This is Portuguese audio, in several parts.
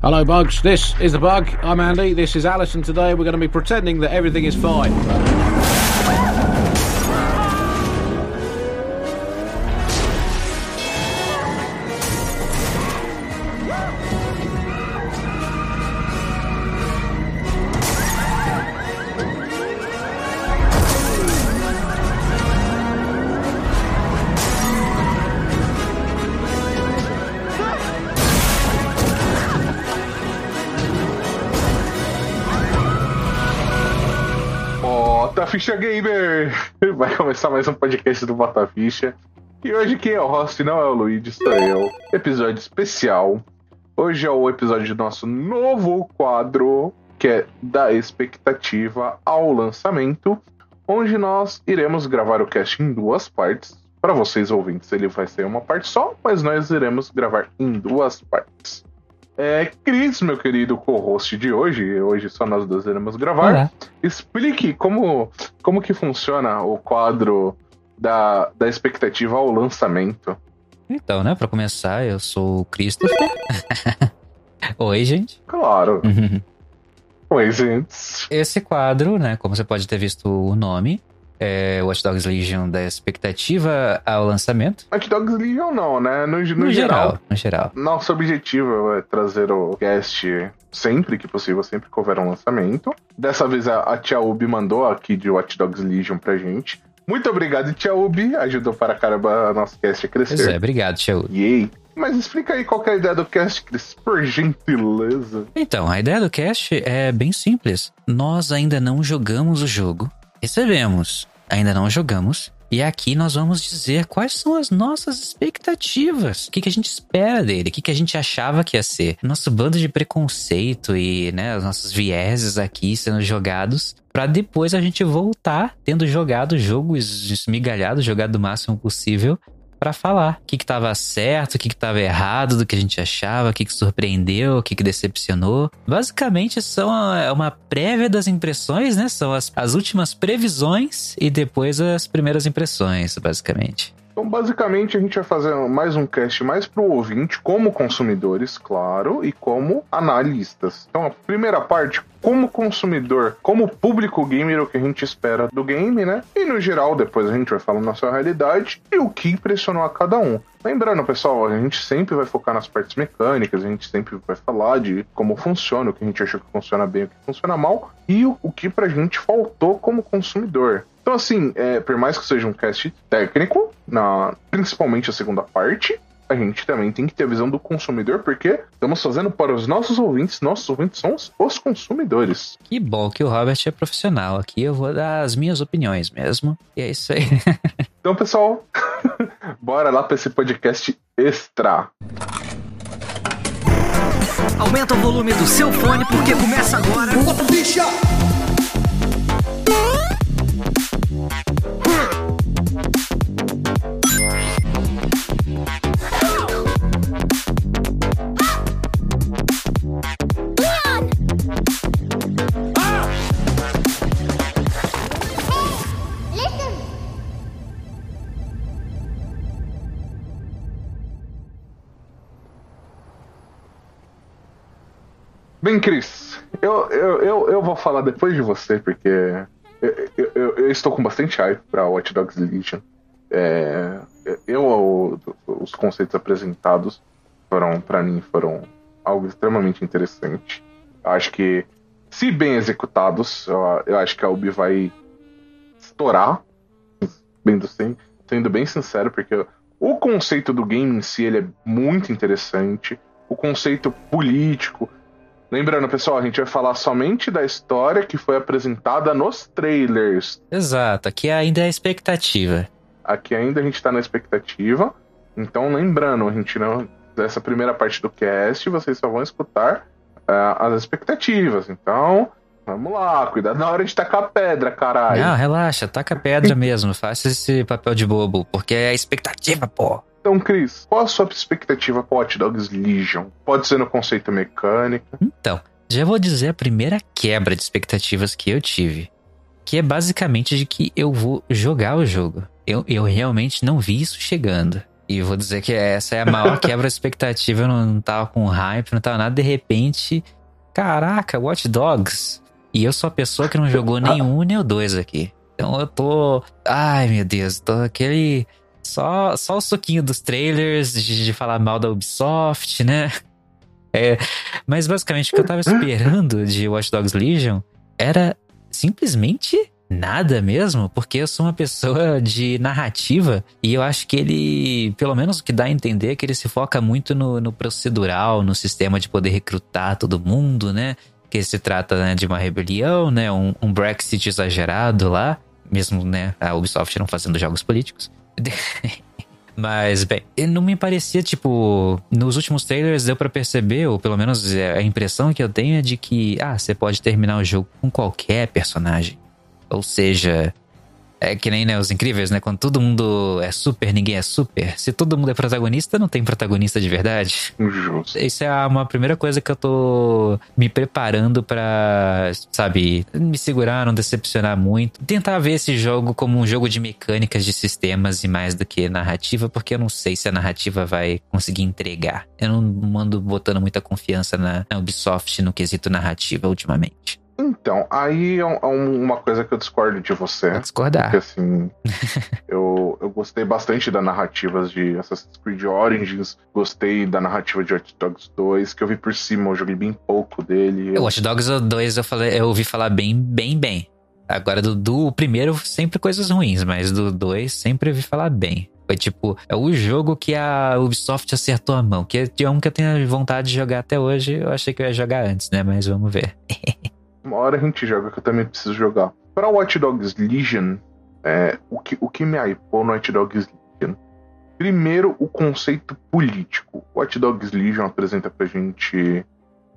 Hello, Bugs. This is the Bug. I'm Andy. This is Alice, and today we're going to be pretending that everything is fine. Ficha Gamer! Vai começar mais um podcast do Bota Ficha. E hoje quem é o host não é o Luigi, sou eu. Episódio especial. Hoje é o episódio do nosso novo quadro, que é da expectativa ao lançamento, onde nós iremos gravar o cast em duas partes. Para vocês ouvintes, ele vai ser uma parte só, mas nós iremos gravar em duas partes. É, Cris, meu querido co-host de hoje, hoje só nós dois iremos gravar. Olá. Explique como, como que funciona o quadro da, da expectativa ao lançamento. Então, né, pra começar, eu sou o Christopher. Oi, gente. Claro. Oi, gente. Esse quadro, né, como você pode ter visto o nome, é Watch Dogs Legion da expectativa ao lançamento. Watch Dogs Legion não, né? No, no, No, geral, geral, no geral. Nosso objetivo é trazer o cast sempre que possível, sempre que houver um lançamento. Dessa vez a, a Tia Ubi mandou aqui de Watch Dogs Legion pra gente. Muito obrigado, Tia Ubi. Ajudou para caramba nosso cast a Pois crescer. é, obrigado, Tchau. Yay! Mas explica aí qual é a ideia do cast, Cris, por gentileza. Então, a ideia do cast é bem simples. Nós ainda não jogamos o jogo. Recebemos, ainda não jogamos. E aqui nós vamos dizer quais são as nossas expectativas. O que, que a gente espera dele, o que, que a gente achava que ia ser. Nosso bando de preconceito e né, os nossos vieses aqui sendo jogados. Pra depois a gente voltar tendo jogado o jogo es- esmigalhado, jogado o máximo possível Pra falar o que que tava certo, o que que tava errado do que a gente achava, o que que surpreendeu, o que que decepcionou. Basicamente são a- é uma prévia das impressões, né? São as, as últimas previsões e depois as primeiras impressões, basicamente. Então, basicamente, a gente vai fazer mais um cast mais pro ouvinte, como consumidores, claro, e como analistas. Então, a primeira parte, como consumidor, como público gamer, o que a gente espera do game, né? E no geral, depois a gente vai falar na sua realidade e o que impressionou a cada um. Lembrando, pessoal, a gente sempre vai focar nas partes mecânicas, a gente sempre vai falar de como funciona, o que a gente achou que funciona bem, o que funciona mal, e o, o que pra gente faltou como consumidor. Então, assim, é, por mais que seja um cast técnico, na, principalmente a segunda parte, a gente também tem que ter a visão do consumidor, porque estamos fazendo para os nossos ouvintes, nossos ouvintes são os, os consumidores. Que bom que o Robert é profissional. Aqui eu vou dar as minhas opiniões mesmo. E é isso aí. Então, pessoal, bora lá para esse podcast extra. Aumenta o volume do seu fone porque começa agora. Bem, Cris, eu, eu, eu, eu vou falar depois de você, porque eu, eu, eu- estou com bastante hype para Watch Dogs Legion. É, eu, os conceitos apresentados foram, para mim, foram algo extremamente interessante. Acho que, se bem executados, eu, acho que a Ubi vai estourar, bem, sendo bem sincero, porque o conceito do game em si ele é muito interessante. O conceito político, Lembrando, pessoal, a gente vai falar somente da história que foi apresentada nos trailers. Exato, aqui ainda é a expectativa. Aqui ainda a gente tá na expectativa. Então, lembrando, a gente não. Dessa primeira parte do cast, vocês só vão escutar ah, as expectativas. Então, vamos lá, cuidado na hora de tacar pedra, caralho. Não, relaxa, taca pedra mesmo. Faça esse papel de bobo, porque é a expectativa, pô. Então, Cris, qual a sua expectativa para Watch Dogs Legion? Pode ser no conceito mecânico. Então, já vou dizer a primeira quebra de expectativas que eu tive. Que é basicamente de que eu vou jogar o jogo. Eu, eu realmente não vi isso chegando. E vou dizer que essa é a maior quebra de expectativa. Eu não tava com hype, não tava nada. De repente, caraca, Watch Dogs. E eu sou a pessoa que não jogou nenhum nem o dois aqui. Então eu tô. Ai, meu Deus, tô aquele. Só, só o suquinho dos trailers, de, de falar mal da Ubisoft, né? É, mas basicamente o que eu tava esperando de Watch Dogs Legion era simplesmente nada mesmo, porque eu sou uma pessoa de narrativa e eu acho que ele, pelo menos o que dá a entender, é que ele se foca muito no, no procedural, no sistema de poder recrutar todo mundo, né? Que se trata né, de uma rebelião, né? Um, um Brexit exagerado lá, mesmo, né? A Ubisoft não fazendo jogos políticos. Mas, bem, não me parecia, tipo, nos últimos trailers deu para perceber, ou pelo menos é, a impressão que eu tenho é de que, ah, você pode terminar o jogo com qualquer personagem. Ou seja, é que nem né, os incríveis, né? Quando todo mundo é super, ninguém é super. Se todo mundo é protagonista, não tem protagonista de verdade. Justo. Isso é uma primeira coisa que eu tô me preparando pra, sabe, me segurar, não decepcionar muito. Tentar ver esse jogo como um jogo de mecânicas, de sistemas e mais do que narrativa, porque eu não sei se a narrativa vai conseguir entregar. Eu não ando botando muita confiança na, na Ubisoft no quesito narrativa ultimamente. Então, aí é um- é um- uma coisa que eu discordo de você. Vou discordar. Porque assim, eu, eu gostei bastante das narrativas de Assassin's Creed Origins, gostei da narrativa de Watch Dogs 2, que eu vi por cima, eu joguei bem pouco dele. O Watch Dogs 2 eu, falei, eu ouvi falar bem, bem, bem. Agora, do, do primeiro, sempre coisas ruins, mas do 2 sempre ouvi falar bem. Foi tipo, é o jogo que a Ubisoft acertou a mão. Que é um que eu tenho vontade de jogar até hoje. Eu achei que eu ia jogar antes, né? Mas vamos ver. Uma hora a gente joga, que eu também preciso jogar. Pra Watch Dogs Legion, é, o, que, o que me hypou no Watch Dogs Legion? Primeiro, o conceito político. Watch Dogs Legion apresenta pra gente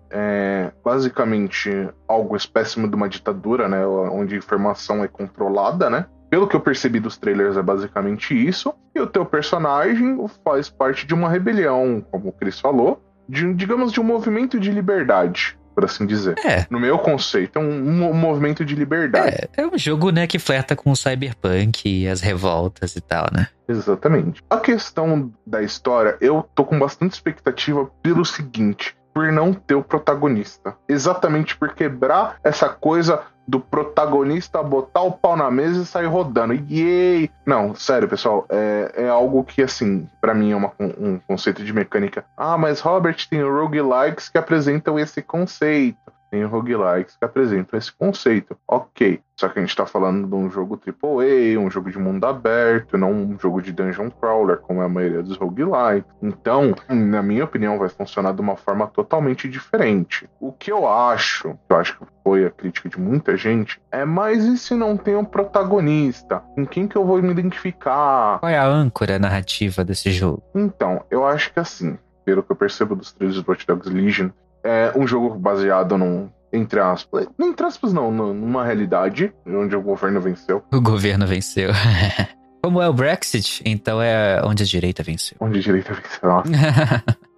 é, basicamente algo espécime de uma ditadura, né? Onde a informação é controlada, né? Pelo que eu percebi dos trailers, é basicamente isso. E o teu personagem faz parte de uma rebelião, como o Chris falou, de, digamos, de um movimento de liberdade, por assim dizer. É. No meu conceito, é um, um movimento de liberdade. É, é um jogo, né, que flerta com o cyberpunk e as revoltas e tal, né? Exatamente. A questão da história, eu tô com bastante expectativa pelo seguinte: por não ter o protagonista. Exatamente por quebrar essa coisa do protagonista botar o pau na mesa e sair rodando. Yay! Não, sério, pessoal, é, é algo que, assim, pra mim é uma- um conceito de mecânica. Ah, mas Robert tem roguelikes que apresentam esse conceito. Tem roguelikes que apresentam esse conceito. Ok. Só que a gente tá falando de um jogo AAA, um jogo de mundo aberto, não um jogo de dungeon crawler, como é a maioria dos roguelikes. Então, na minha opinião, vai funcionar de uma forma totalmente diferente. O que eu acho, que eu acho que foi a crítica de muita gente, é mas e se não tem um protagonista? Em quem que eu vou me identificar? Qual é a âncora narrativa desse jogo? Então, eu acho que assim, pelo que eu percebo dos trailers do Watch Dogs Legion, é um jogo baseado num. Entre aspas. Entre aspas, não, nu- numa realidade onde o governo venceu. O governo venceu. Como é o Brexit, então é onde a direita venceu. Onde a direita venceu.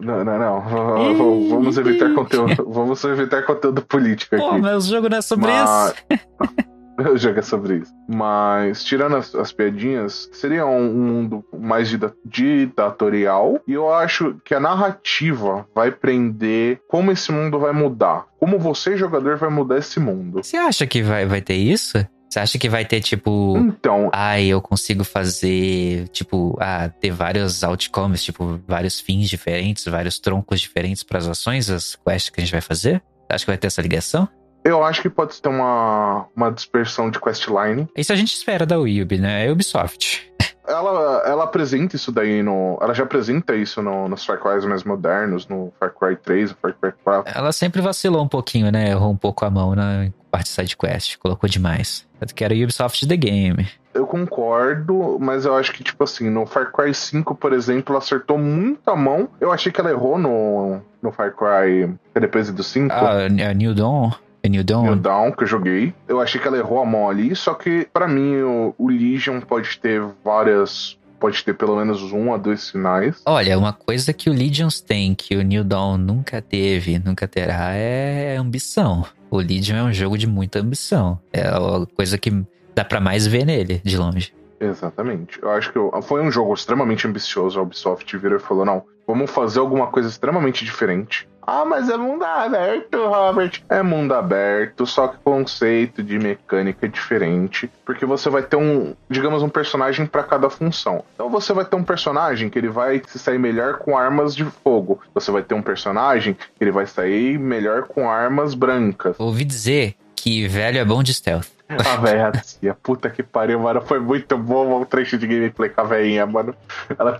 Não, não, não. Vamos evitar conteúdo. Vamos evitar conteúdo político Pô, aqui. mas o jogo não é sobre Mas- isso. É sobre isso. Mas, tirando as, as piadinhas, seria um, um mundo mais dita- ditatorial. E eu acho que a narrativa vai prender como esse mundo vai mudar. Como você, jogador, vai mudar esse mundo. Você acha que vai, vai ter isso? Você acha que vai ter, tipo... Então, Ai, eu consigo fazer, tipo, ah, ter vários outcomes, tipo, vários fins diferentes, vários troncos diferentes para as ações, as quests que a gente vai fazer? Você acha que vai ter essa ligação? Eu acho que pode ter uma, uma dispersão de questline. Isso a gente espera da Ubi, né? É Ubisoft. Ela, ela apresenta isso daí no. Ela já apresenta isso no, nos Far Cry mais modernos, no Far Cry 3, no Far Cry 4. Ela sempre vacilou um pouquinho, né? Errou um pouco a mão na parte side quest, colocou demais. Eu quero Ubisoft The Game. Eu concordo, mas eu acho que, tipo assim, no Far Cry 5, por exemplo, ela acertou muito a mão. Eu achei que ela errou no, no Far Cry que é depois do 5. Ah, é New Dawn? É New Dawn? New Down, que eu joguei. Eu achei que ela errou a mão ali, só que pra mim o, o Legion pode ter várias. Pode ter pelo menos um a dois sinais. Olha, uma coisa que o Legions tem, que o New Dawn nunca teve, nunca terá, é ambição. O Legion é um jogo de muita ambição. É a coisa que dá pra mais ver nele, de longe. Exatamente. Eu acho que eu- foi um jogo extremamente ambicioso. A Ubisoft virou e falou: não, vamos fazer alguma coisa extremamente diferente. Ah, mas é mundo aberto, Robert. É mundo aberto, só que conceito de mecânica é diferente. Porque você vai ter um, digamos, um personagem para cada função. Então você vai ter um personagem que ele vai se sair melhor com armas de fogo. Você vai ter um personagem que ele vai sair melhor com armas brancas. Ouvi dizer que velho é bom de stealth. A véia tia, puta que pariu, mano. Foi muito bom o trecho de gameplay com a veinha, mano. Ela.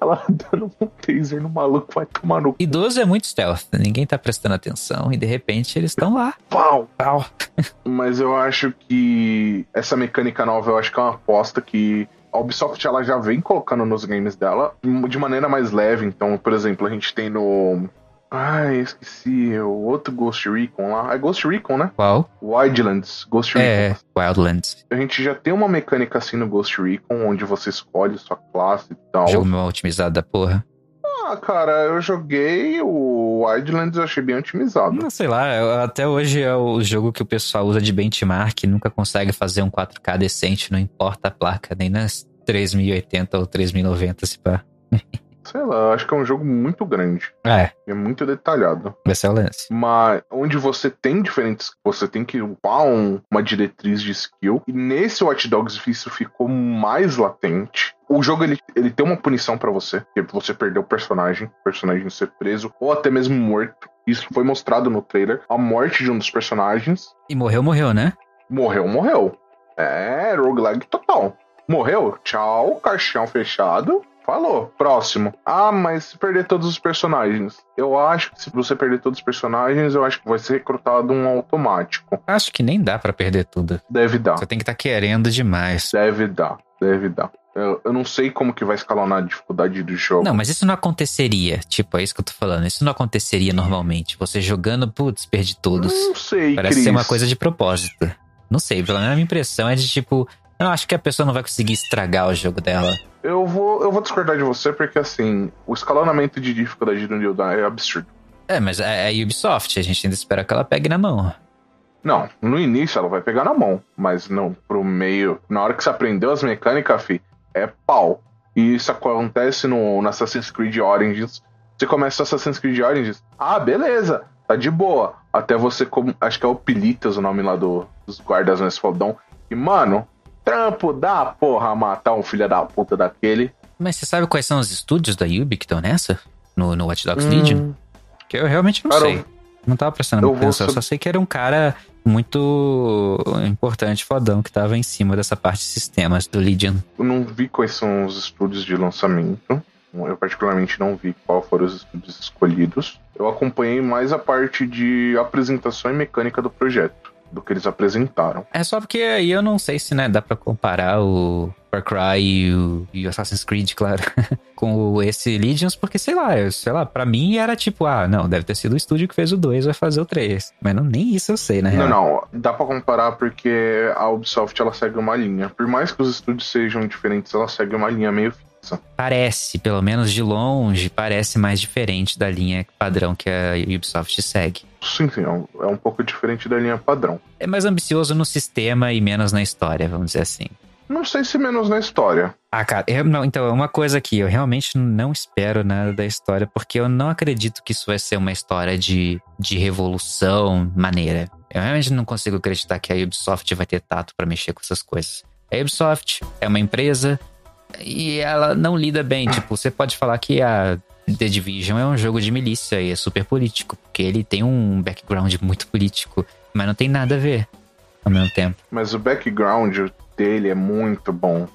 Ela dando um taser no maluco, vai tomar no Idoso é muito stealth. Ninguém tá prestando atenção e de repente eles estão lá. pau. Pau. Mas eu acho que essa mecânica nova, eu acho que é uma aposta que a Ubisoft ela já vem colocando nos games dela de maneira mais leve. Então, por exemplo, a gente tem no. Ai, esqueci. O outro Ghost Recon lá. É Ghost Recon, né? Qual? Wildlands. Ghost Recon. É, Wildlands. A gente já tem uma mecânica assim no Ghost Recon, onde você escolhe sua classe e tal. Jogo mal otimizado da porra. Ah, cara, eu joguei o Wildlands eu achei bem otimizado. Não sei lá, até hoje é o jogo que o pessoal usa de benchmark, nunca consegue fazer um 4K decente, não importa a placa, nem nas 3080 ou 3090 se pá. Sei lá, eu acho que é um jogo muito grande. É, É muito detalhado. esse é o lance. Mas onde você tem diferentes. Você tem que upar um- uma diretriz de skill. E nesse Watch Dogs isso ficou mais latente. O jogo ele, ele tem uma punição pra você, que é você perder o personagem, o personagem ser preso, ou até mesmo morto. Isso foi mostrado no trailer. A morte de um dos personagens. E morreu, morreu, né? Morreu, morreu. É, roguelike total. Morreu, tchau, caixão fechado. Falou, próximo. Ah, mas se perder todos os personagens. Eu acho que se você perder todos os personagens, eu acho que vai ser recrutado um automático. Acho que nem dá pra perder tudo. Deve dar, Você tem que estar querendo demais. deve dar, deve dar. Eu, eu não sei como que vai escalonar a dificuldade do jogo. Não, mas isso não aconteceria. Tipo, é isso que eu tô falando. Isso não aconteceria normalmente. Você jogando, putz, perdi todos. Não sei, Parece Cris. ser uma coisa de propósito. Não sei, pelo menos a minha impressão é de tipo. Eu acho que a pessoa não vai conseguir estragar o jogo dela. Eu vou, eu vou discordar de você porque, assim, o escalonamento de dificuldade do New Dawn é absurdo. É, mas é a Ubisoft, a gente ainda espera que ela pegue na mão. Não, no início ela vai pegar na mão, mas não pro meio. Na hora que você aprendeu as mecânicas, fi, é pau. E isso acontece no, no Assassin's Creed Origins. Você começa o Assassin's Creed Origins, ah, beleza, tá de boa. Até você, como, acho que é o Pilitas o nome lá do, dos guardas mais fodão. E, mano, trampo da porra matar um filho da puta daquele. Mas você sabe quais são os estúdios da Ubi que estão nessa? No, no Watch Dogs Hum, Legion? Que eu realmente não Cara, sei. Não tava prestando muita atenção. Eu só sei que era um cara muito importante, fodão, que tava em cima dessa parte de sistemas do Legion. Eu não vi quais são os estúdios de lançamento. Eu particularmente não vi qual foram os estúdios escolhidos. Eu acompanhei mais a parte de apresentação e mecânica do projeto, do que eles apresentaram. É só porque aí eu não sei se né, dá pra comparar o Far Cry e o, e Assassin's Creed, claro, com esse Legions, porque sei lá, eu, sei lá, pra mim era tipo, ah, não, deve ter sido o estúdio que fez o 2, vai fazer o 3. Mas não, nem isso eu sei, real. Não, não, dá pra comparar porque a Ubisoft ela segue uma linha. Por mais que os estúdios sejam diferentes, ela segue uma linha meio fixa. Parece, pelo menos de longe, parece mais diferente da linha padrão que a Ubisoft segue. Sim, sim, é um- é um pouco diferente da linha padrão. É mais ambicioso no sistema e menos na história, vamos dizer assim. Não sei se menos na história. Ah, cara, eu não, então, é uma coisa aqui, eu realmente não espero nada da história, porque eu não acredito que isso vai ser uma história de, de revolução maneira. Eu realmente não consigo acreditar que a Ubisoft vai ter tato pra mexer com essas coisas. A Ubisoft é uma empresa e ela não lida bem. Tipo, você pode falar que a The Division é um jogo de milícia e é super político, porque ele tem um background muito político, mas não tem nada a ver ao mesmo tempo. Mas o background dele é muito bom.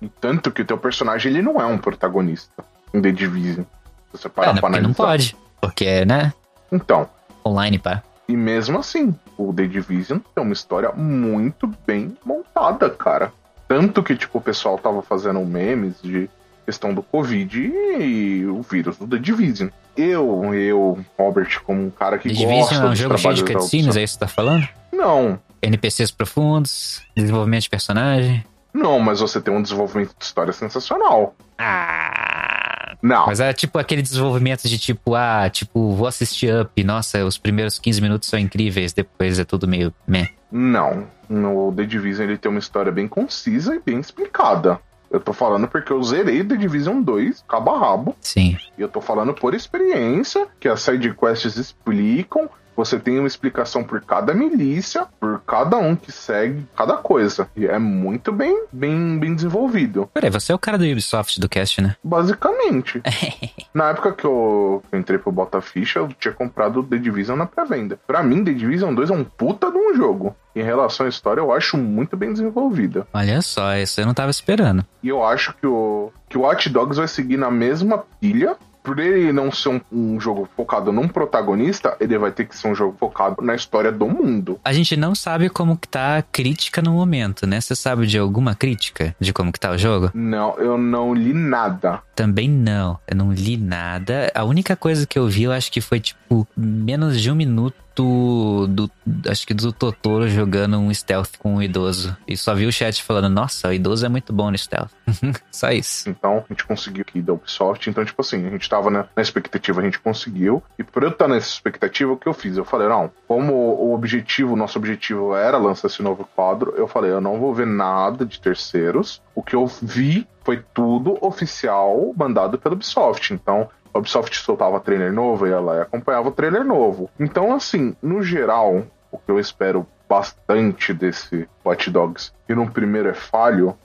E tanto que o teu personagem ele não é um protagonista em The Division. Se você É, parar né, pra porque não pode, porque, né, Então, online, pá. E mesmo assim, o The Division tem uma história muito bem montada, cara. Tanto que, tipo, o pessoal tava fazendo memes de questão do Covid e o vírus do The Division. Eu, eu, Robert, como um cara que The gosta Division é um jogo cheio de cutscenes, é isso que você tá falando? Não, NPCs profundos, desenvolvimento de personagem. não, mas você tem um desenvolvimento de história sensacional. Ah, Não. Mas é tipo aquele desenvolvimento de tipo, ah, tipo, vou assistir Up, nossa, os primeiros 15 minutos são incríveis, depois é tudo meio meh. Não. No The Division ele tem uma história bem concisa e bem explicada. Eu tô falando porque eu zerei The Division 2, cabo a rabo. Sim. E eu tô falando por experiência, que as side quests explicam. Você tem uma explicação por cada milícia, por cada um que segue cada coisa. E é muito bem, bem, bem desenvolvido. Peraí, você é o cara do Ubisoft do cast, né? Basicamente. Na época que eu entrei pro Bota Ficha, eu tinha comprado The Division na pré-venda. Pra mim, The Division 2 é um puta de um jogo. Em relação à história, eu acho muito bem desenvolvida. Olha só, isso eu não tava esperando. E eu acho que o, que o Watch Dogs vai seguir na mesma pilha. Por ele não ser um, um jogo focado num protagonista, ele vai ter que ser um jogo focado na história do mundo. A gente não sabe como que tá a crítica no momento, né? Você sabe de alguma crítica de como que tá o jogo? Não, eu não li nada. Também não. Eu não li nada. A única coisa que eu vi, eu acho que foi, tipo, menos de um minuto do. Acho que do Totoro jogando um stealth com um idoso. E só vi o chat falando: Nossa, o idoso é muito bom no stealth. só isso. Então, a gente conseguiu aqui da Ubisoft. Então, tipo assim, a gente tava na, na expectativa, a gente conseguiu. E por eu estar nessa expectativa, o que eu fiz? Eu falei: Não, como o objetivo, nosso objetivo era lançar esse novo quadro, eu falei: Eu não vou ver nada de terceiros. O que eu vi foi tudo oficial mandado pela Ubisoft. Então, a Ubisoft soltava trailer novo e ela acompanhava o trailer novo. Então, assim, no geral, o que eu espero bastante desse Watch Dogs, e no primeiro é falho,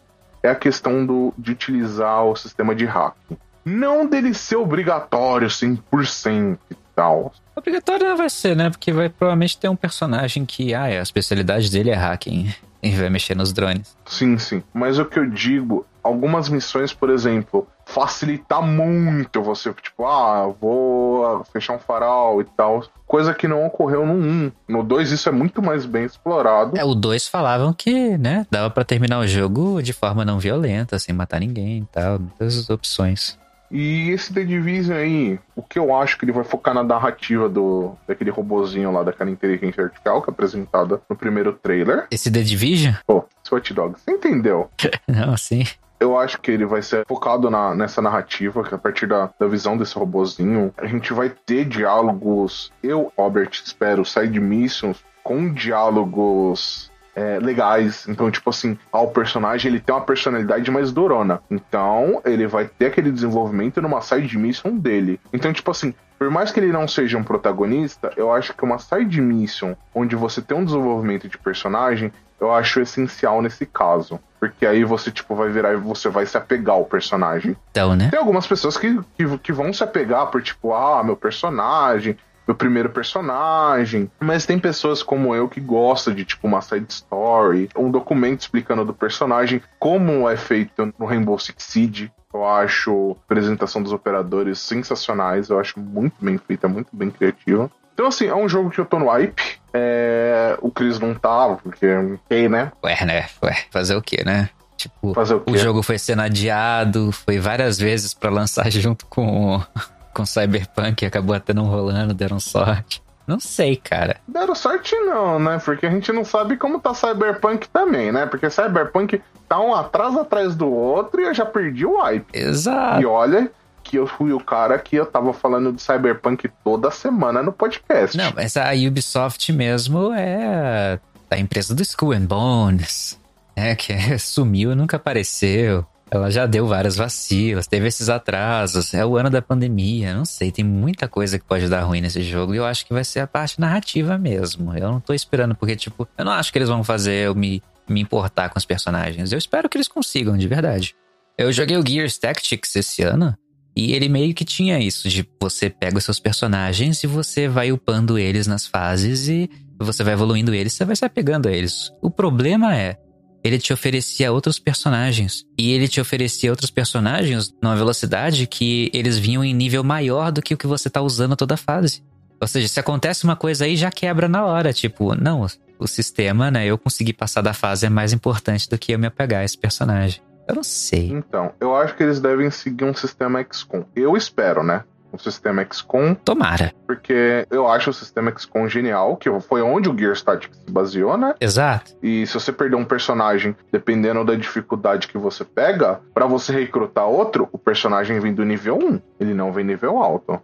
é a questão do, de utilizar o sistema de hacking. Não dele ser obrigatório 100% e tal. Obrigatório não vai ser, né? Porque vai provavelmente ter um personagem que, ah, a especialidade dele é hacking. E vai mexer nos drones. Sim, sim. Mas o que eu digo, algumas missões, por exemplo, facilitar muito você, tipo, ah, vou fechar um farol e tal. Coisa que não ocorreu no 1. No 2 isso é muito mais bem explorado. É, o 2 falavam que, né, dava para terminar o jogo de forma não violenta, sem matar ninguém e tal, muitas opções. E esse The Division aí, o que eu acho que ele vai focar na narrativa do daquele robozinho lá, daquela inteligência artificial que é apresentada no primeiro trailer. Esse The Division? Pô, Swatch Dogs, você entendeu? não, sim. Eu acho que ele vai ser focado na, nessa narrativa, que a partir da, da visão desse robozinho, a gente vai ter diálogos. Eu, Robert, espero side missions com diálogos é, legais. Então, tipo assim, o personagem ele tem uma personalidade mais durona. Então, ele vai ter aquele desenvolvimento numa side mission dele. Então, tipo assim, por mais que ele não seja um protagonista, eu acho que uma side mission onde você tem um desenvolvimento de personagem, eu acho essencial nesse caso. Porque aí você, tipo, vai virar e você vai se apegar ao personagem. Então, né? Tem algumas pessoas que, que, que vão se apegar por, tipo, ah, meu personagem, meu primeiro personagem. Mas tem pessoas como eu que gostam de, tipo, uma side story, um documento explicando do personagem, como é feito no Rainbow Six Siege. Eu acho a apresentação dos operadores sensacionais, eu acho muito bem feita, muito bem criativa. Então, assim, é um jogo que eu tô no hype. É... O Chris não tá, porque, ok, né? Ué, né? Ué, fazer o quê, né? Tipo, Fazer o quê? o jogo foi sendo adiado, foi várias vezes pra lançar junto com, com Cyberpunk, acabou até não rolando, deram sorte. Não sei, cara. Deram sorte não, né? Porque a gente não sabe como tá Cyberpunk também, né? Porque Cyberpunk tá um atrás atrás do outro e eu já perdi o hype. Exato. E olha que eu fui o cara que eu tava falando de Cyberpunk toda semana no podcast. Não, mas a Ubisoft mesmo é a empresa do Skull and Bones, né? Que sumiu e nunca apareceu. Ela já deu várias vacilas, teve esses atrasos, é o ano da pandemia, não sei, tem muita coisa que pode dar ruim nesse jogo e eu acho que vai ser a parte narrativa mesmo. Eu não tô esperando, porque, tipo, eu não acho que eles vão fazer eu me, me importar com os personagens. Eu espero que eles consigam, de verdade. Eu joguei o Gears Tactics esse ano e ele meio que tinha isso, de você pega os seus personagens e você vai upando eles nas fases e você vai evoluindo eles, você vai se apegando a eles. O problema é, ele te oferecia outros personagens. E ele te oferecia outros personagens numa velocidade que eles vinham em nível maior do que o que você tá usando toda a fase. Ou seja, se acontece uma coisa aí, já quebra na hora. Tipo, não, o sistema, né? Eu conseguir passar da fase é mais importante do que eu me apegar a esse personagem. Eu não sei. Então, eu acho que eles devem seguir um sistema XCOM. Eu espero, né? um sistema XCOM, Tomara. porque eu acho o sistema XCOM genial, que foi onde o Gears Tactics se baseou, né? Exato. E se você perder um personagem, dependendo da dificuldade que você pega, pra você recrutar outro, o personagem vem do nível 1, ele não vem nível alto.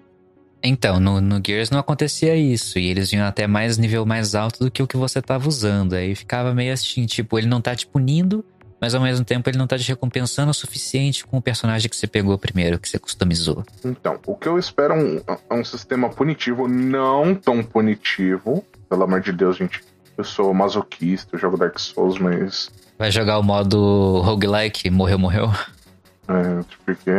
Então, no, no Gears não acontecia isso. E eles vinham até mais nível mais alto do que o que você tava usando. Aí ficava meio assim, tipo, ele não tá te punindo, mas ao mesmo tempo ele não tá te recompensando o suficiente com o personagem que você pegou primeiro, que você customizou. Então, o que eu espero é um, é um sistema punitivo, não tão punitivo. Pelo amor de Deus, gente. Eu sou masoquista, eu jogo Dark Souls, mas. Vai jogar o modo roguelike, morreu, morreu. É, porque.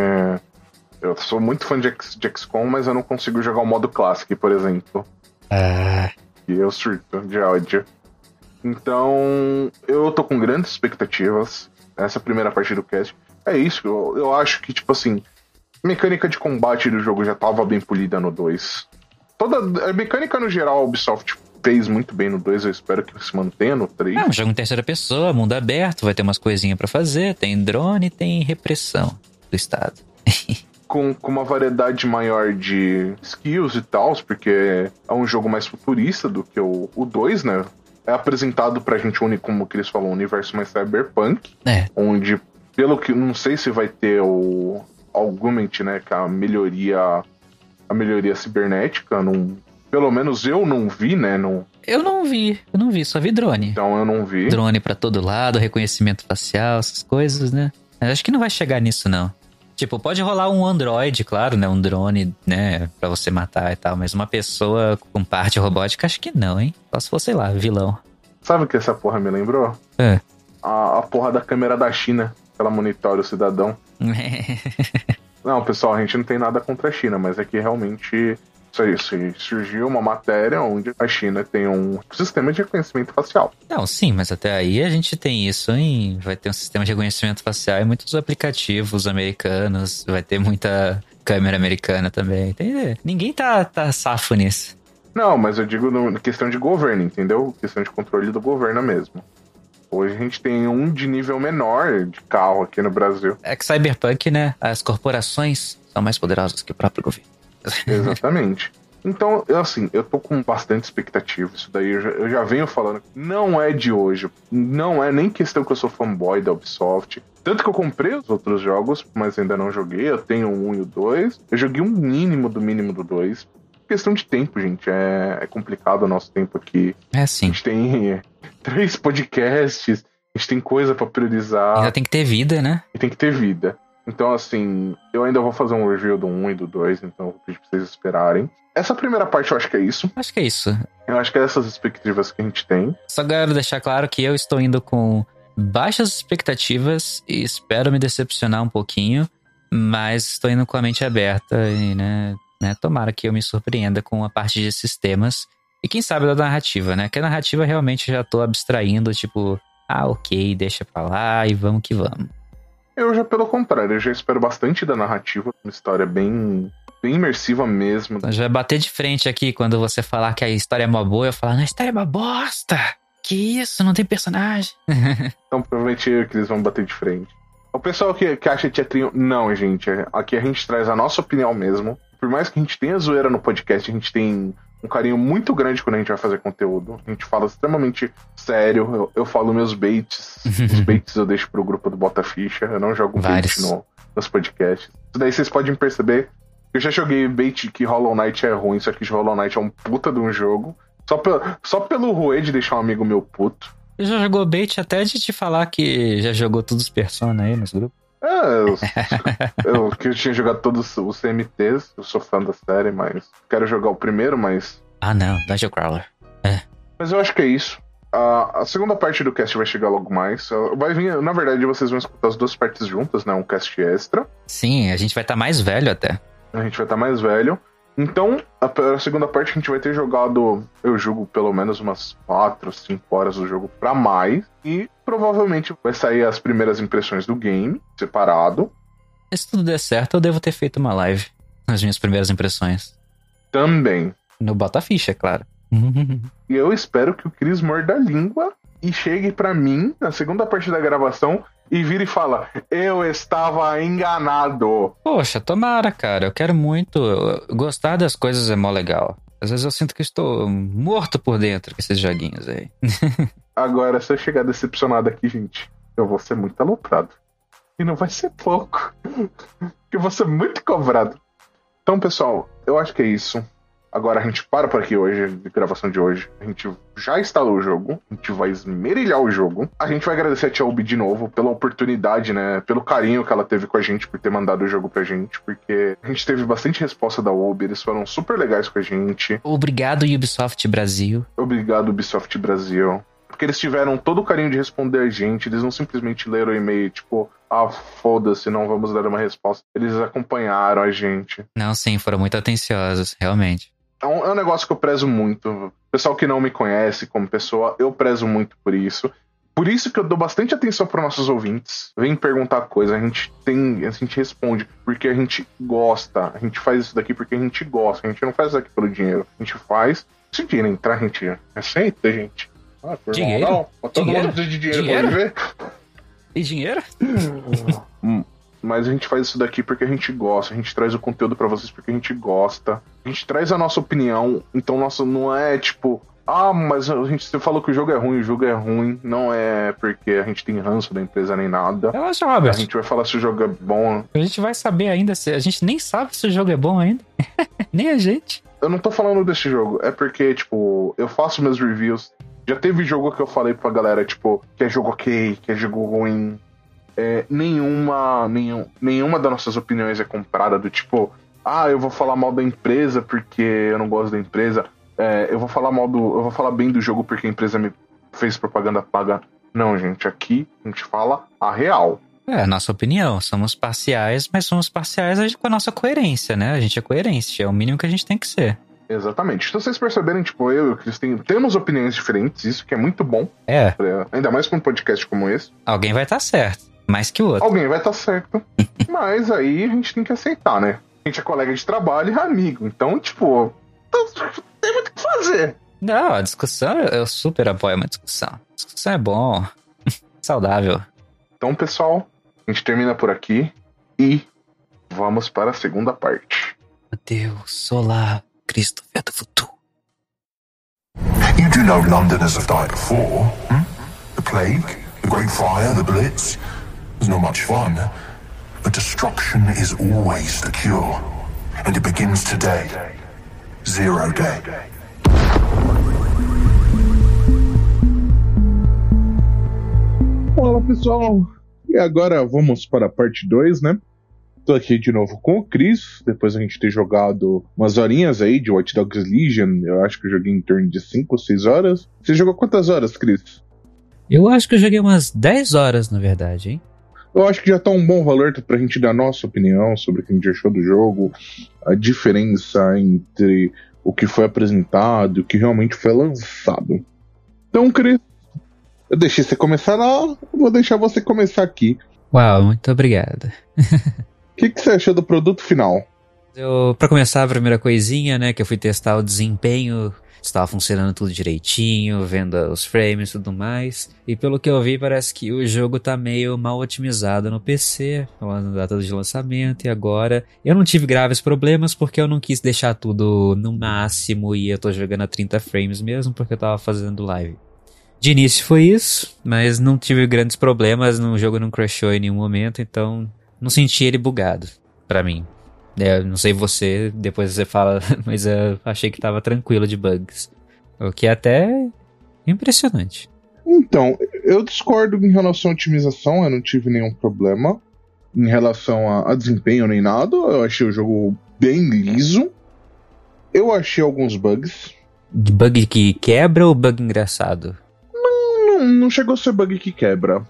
Eu sou muito fã de, X, de XCOM, mas eu não consigo jogar o modo Classic, por exemplo. Ah, E eu surto de ódio. Então, eu tô com grandes expectativas. Essa primeira parte do cast. É isso, eu, eu acho que, tipo assim, a mecânica de combate do jogo já tava bem polida no 2. Toda a mecânica no geral, a Ubisoft fez muito bem no 2, eu espero que se mantenha no 3. é um jogo em terceira pessoa, mundo aberto, vai ter umas coisinhas pra fazer, tem drone, tem repressão do Estado. com, com uma variedade maior de skills e tal, porque é um jogo mais futurista do que o, o 2, né? É apresentado pra gente, como que eles falam, um universo mais cyberpunk, É, onde, pelo que, não sei se vai ter o Augment, né, que é a melhoria, a melhoria cibernética, não, pelo menos eu não vi, né, não, eu não vi, eu não vi, só vi drone. então eu não vi. Drone pra todo lado, reconhecimento facial, essas coisas, né? Mas acho que não vai chegar nisso, não. Tipo, pode rolar um Android, claro, né? Um drone, né? Pra você matar e tal. Mas uma pessoa com parte robótica, acho que não, hein? Só se fosse, sei lá, vilão. Sabe o que essa porra me lembrou? É. A, a porra da câmera da China, ela monitora o cidadão. Não, pessoal, a gente não tem nada contra a China, mas é que realmente isso aí, isso aí, surgiu uma matéria onde a China tem um sistema de reconhecimento facial. Não, sim, mas até aí a gente tem isso em. Vai ter um sistema de reconhecimento facial em muitos aplicativos americanos, vai ter muita câmera americana também. Entendeu? Ninguém tá, tá safo nisso. Não, mas eu digo no, na questão de governo, entendeu? Questão de controle do governo mesmo. Hoje a gente tem um de nível menor de carro aqui no Brasil. É que Cyberpunk, né? As corporações são mais poderosas que o próprio governo. Exatamente. Então, assim, eu tô com bastante expectativa. Isso daí eu já, eu já venho falando. Não é de hoje. Não é nem questão que eu sou fanboy da Ubisoft. Tanto que eu comprei os outros jogos, mas ainda não joguei. Eu tenho o 1 e o 2. Eu joguei um mínimo do mínimo do 2. Questão de tempo, gente. É, é complicado o nosso tempo aqui. É A assim. gente tem três podcasts. A gente tem coisa pra priorizar. Ainda tem que ter vida, né? E tem que ter vida. Então, assim, eu ainda vou fazer um review do 1 e do 2, então eu vou pedir pra vocês esperarem. Essa primeira parte eu acho que é isso. Acho que é isso. Eu acho que é essas expectativas que a gente tem. Só quero deixar claro que eu estou indo com baixas expectativas e espero me decepcionar um pouquinho, mas estou indo com a mente aberta e, né, né, tomara que eu me surpreenda com a parte de sistemas e quem sabe da narrativa, né? Que a narrativa realmente já tô abstraindo, tipo, ah, ok, deixa pra lá e vamos que vamos. Eu já, pelo contrário, eu já espero bastante da narrativa. Uma história bem, bem imersiva mesmo. Então, já bater de frente aqui quando você falar que a história é uma boa, eu falar, não, a história é uma bosta! Que isso, não tem personagem. Então, provavelmente eu que eles vão bater de frente. O pessoal que, que acha teatrinho. Não, gente. Aqui a gente traz a nossa opinião mesmo. Por mais que a gente tenha zoeira no podcast, a gente tem um carinho muito grande quando a gente vai fazer conteúdo. A gente fala extremamente sério. Eu, eu falo meus baits. Os baits eu deixo pro grupo do Bota Ficha. Eu não jogo Vários. bait no, nos podcasts. Isso daí vocês podem perceber. Eu já joguei bait que Hollow Knight é ruim, só que Hollow Knight é um puta de um jogo. Só, pelo só pelo ruê de deixar um amigo meu puto. Você já jogou bait até de te falar que já jogou todos os Persona aí nos grupos? É, eu, eu, eu tinha jogado todos os CMTs, eu sou fã da série, mas quero jogar o primeiro, mas. Ah, não, Dungeon Crawler. Mas eu acho que é isso. A, a segunda parte do cast vai chegar logo mais. Vai vir, na verdade, vocês vão escutar as duas partes juntas, né? Um cast extra. Sim, a gente vai estar mais velho até. A gente vai estar mais velho. Então, a, a segunda parte a gente vai ter jogado, eu julgo, pelo menos umas 4, 5 horas do jogo pra mais. E provavelmente vai sair as primeiras impressões do game, separado. Se tudo der certo, eu devo ter feito uma live. As minhas primeiras impressões. Também. No Bota Ficha, é claro. E eu espero que o Chris morda a língua e chegue pra mim na segunda parte da gravação e vira e fala: Eu estava enganado. Poxa, tomara, cara. Eu quero muito. Gostar das coisas é mó legal. Às vezes eu sinto que estou morto por dentro com esses joguinhos aí. Agora, se eu chegar decepcionado aqui, gente, eu vou ser muito aloprado. E não vai ser pouco. Eu vou ser muito cobrado. Então, pessoal, eu acho que é isso. Agora a gente para por aqui hoje, de gravação de hoje. A gente já instalou o jogo, a gente vai esmerilhar o jogo. A gente vai agradecer a Tia Ubi de novo pela oportunidade, né? Pelo carinho que ela teve com a gente por ter mandado o jogo pra gente, porque a gente teve bastante resposta da Ubi, eles foram super legais com a gente. Obrigado, Ubisoft Brasil. Obrigado, Ubisoft Brasil. Porque eles tiveram todo o carinho de responder a gente, eles não simplesmente leram o e-mail, tipo, ah, foda-se, não vamos dar uma resposta. Eles acompanharam a gente. Não, sim, foram muito atenciosos, realmente. É um, é um negócio que eu prezo muito. Pessoal que não me conhece como pessoa, eu prezo muito por isso. Por isso que eu dou bastante atenção para nossos ouvintes. Vem perguntar coisa, a gente tem, a gente responde porque a gente gosta. A gente faz isso daqui porque a gente gosta. A gente não faz isso aqui pelo dinheiro. A gente faz. Se dinheiro entrar, a gente aceita, gente. Ah, por dinheiro? Não, todo dinheiro? mundo precisa de dinheiro, dinheiro? pra viver. E dinheiro? Mas a gente faz isso daqui porque a gente gosta, a gente traz o conteúdo para vocês porque a gente gosta. A gente traz a nossa opinião, então nossa não é tipo, ah, mas a gente você falou que o jogo é ruim, o jogo é ruim, não é porque a gente tem ranço da empresa nem nada. Relaxa, Robert. A gente vai falar se o jogo é bom. A gente vai saber ainda se a gente nem sabe se o jogo é bom ainda. nem a gente. Eu não tô falando desse jogo, é porque tipo, eu faço meus reviews já teve jogo que eu falei pra galera, tipo, que é jogo ok, que é jogo ruim. É, nenhuma, nenhum, nenhuma das nossas opiniões é comprada do tipo, ah, eu vou falar mal da empresa porque eu não gosto da empresa. É, eu vou falar mal do. Eu vou falar bem do jogo porque a empresa me fez propaganda paga. Não, gente, aqui a gente fala a real. É, a nossa opinião. Somos parciais, mas somos parciais com a nossa coerência, né? A gente é coerente, é o mínimo que a gente tem que ser. Exatamente. Então vocês perceberem, tipo, eu e o Cris temos opiniões diferentes, isso que é muito bom. É. Pra, ainda mais com um podcast como esse. Alguém vai estar tá certo, mais que o outro. Alguém vai estar tá certo. mas aí a gente tem que aceitar, né? A gente é colega de trabalho e amigo. Então, tipo, tem muito o que fazer. Não, a discussão, eu super apoio uma discussão. A discussão é bom. Saudável. Então, pessoal, a gente termina por aqui e vamos para a segunda parte. Meu Deus, olá. Cristo vê do futuro. You do know Londoners have died before. Hmm? The plague, the Great Fire, the Blitz. It's not much fun. But destruction is always the cure. And it begins today. Zero day. Olá pessoal, e agora vamos para a parte 2, né? Tô aqui de novo com o Chris, depois a gente ter jogado umas horinhas aí de Watch Dogs Legion. Eu acho que eu joguei em torno de 5 ou 6 horas. Você jogou quantas horas, Chris? Eu acho que eu joguei umas 10 horas, na verdade, hein? Eu acho que já tá um bom valor pra gente dar nossa opinião sobre o que a gente achou do jogo, a diferença entre o que foi apresentado e o que realmente foi lançado. Então, Chris, eu deixei você começar lá, vou deixar você começar aqui. Uau, muito obrigado. que, que você achou do produto final? Eu, pra começar, a primeira coisinha, né, que eu fui testar o desempenho, estava funcionando tudo direitinho, vendo os frames e tudo mais. E pelo que eu vi, parece que o jogo tá meio mal otimizado no PC, da data de lançamento, e agora eu não tive graves problemas porque eu não quis deixar tudo no máximo e eu tô jogando a 30 frames mesmo porque eu tava fazendo live. De início foi isso, mas não tive grandes problemas, o jogo não crashou em nenhum momento, então não senti ele bugado, para mim. É, não sei você, depois você fala, mas eu achei que tava tranquilo de bugs. O que é até impressionante. Então, eu discordo em relação à otimização, eu não tive nenhum problema. Em relação a, a desempenho nem nada, eu achei o jogo bem liso. Eu achei alguns bugs. De bug que quebra ou bug engraçado? Não, não, não chegou a ser bug que quebra.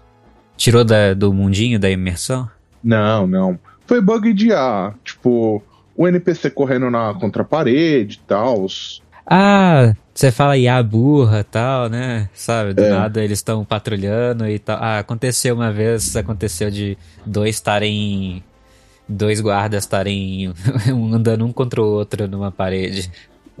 Tirou da, do mundinho, da imersão? Não, não. Foi bug de ah, tipo, o NPC correndo na contra a parede e tal. Ah, você fala IA burra tal, né? Sabe, do é. nada eles estão patrulhando e tal. Ah, aconteceu uma vez, aconteceu de dois estarem. Dois guardas estarem andando um contra o outro numa parede.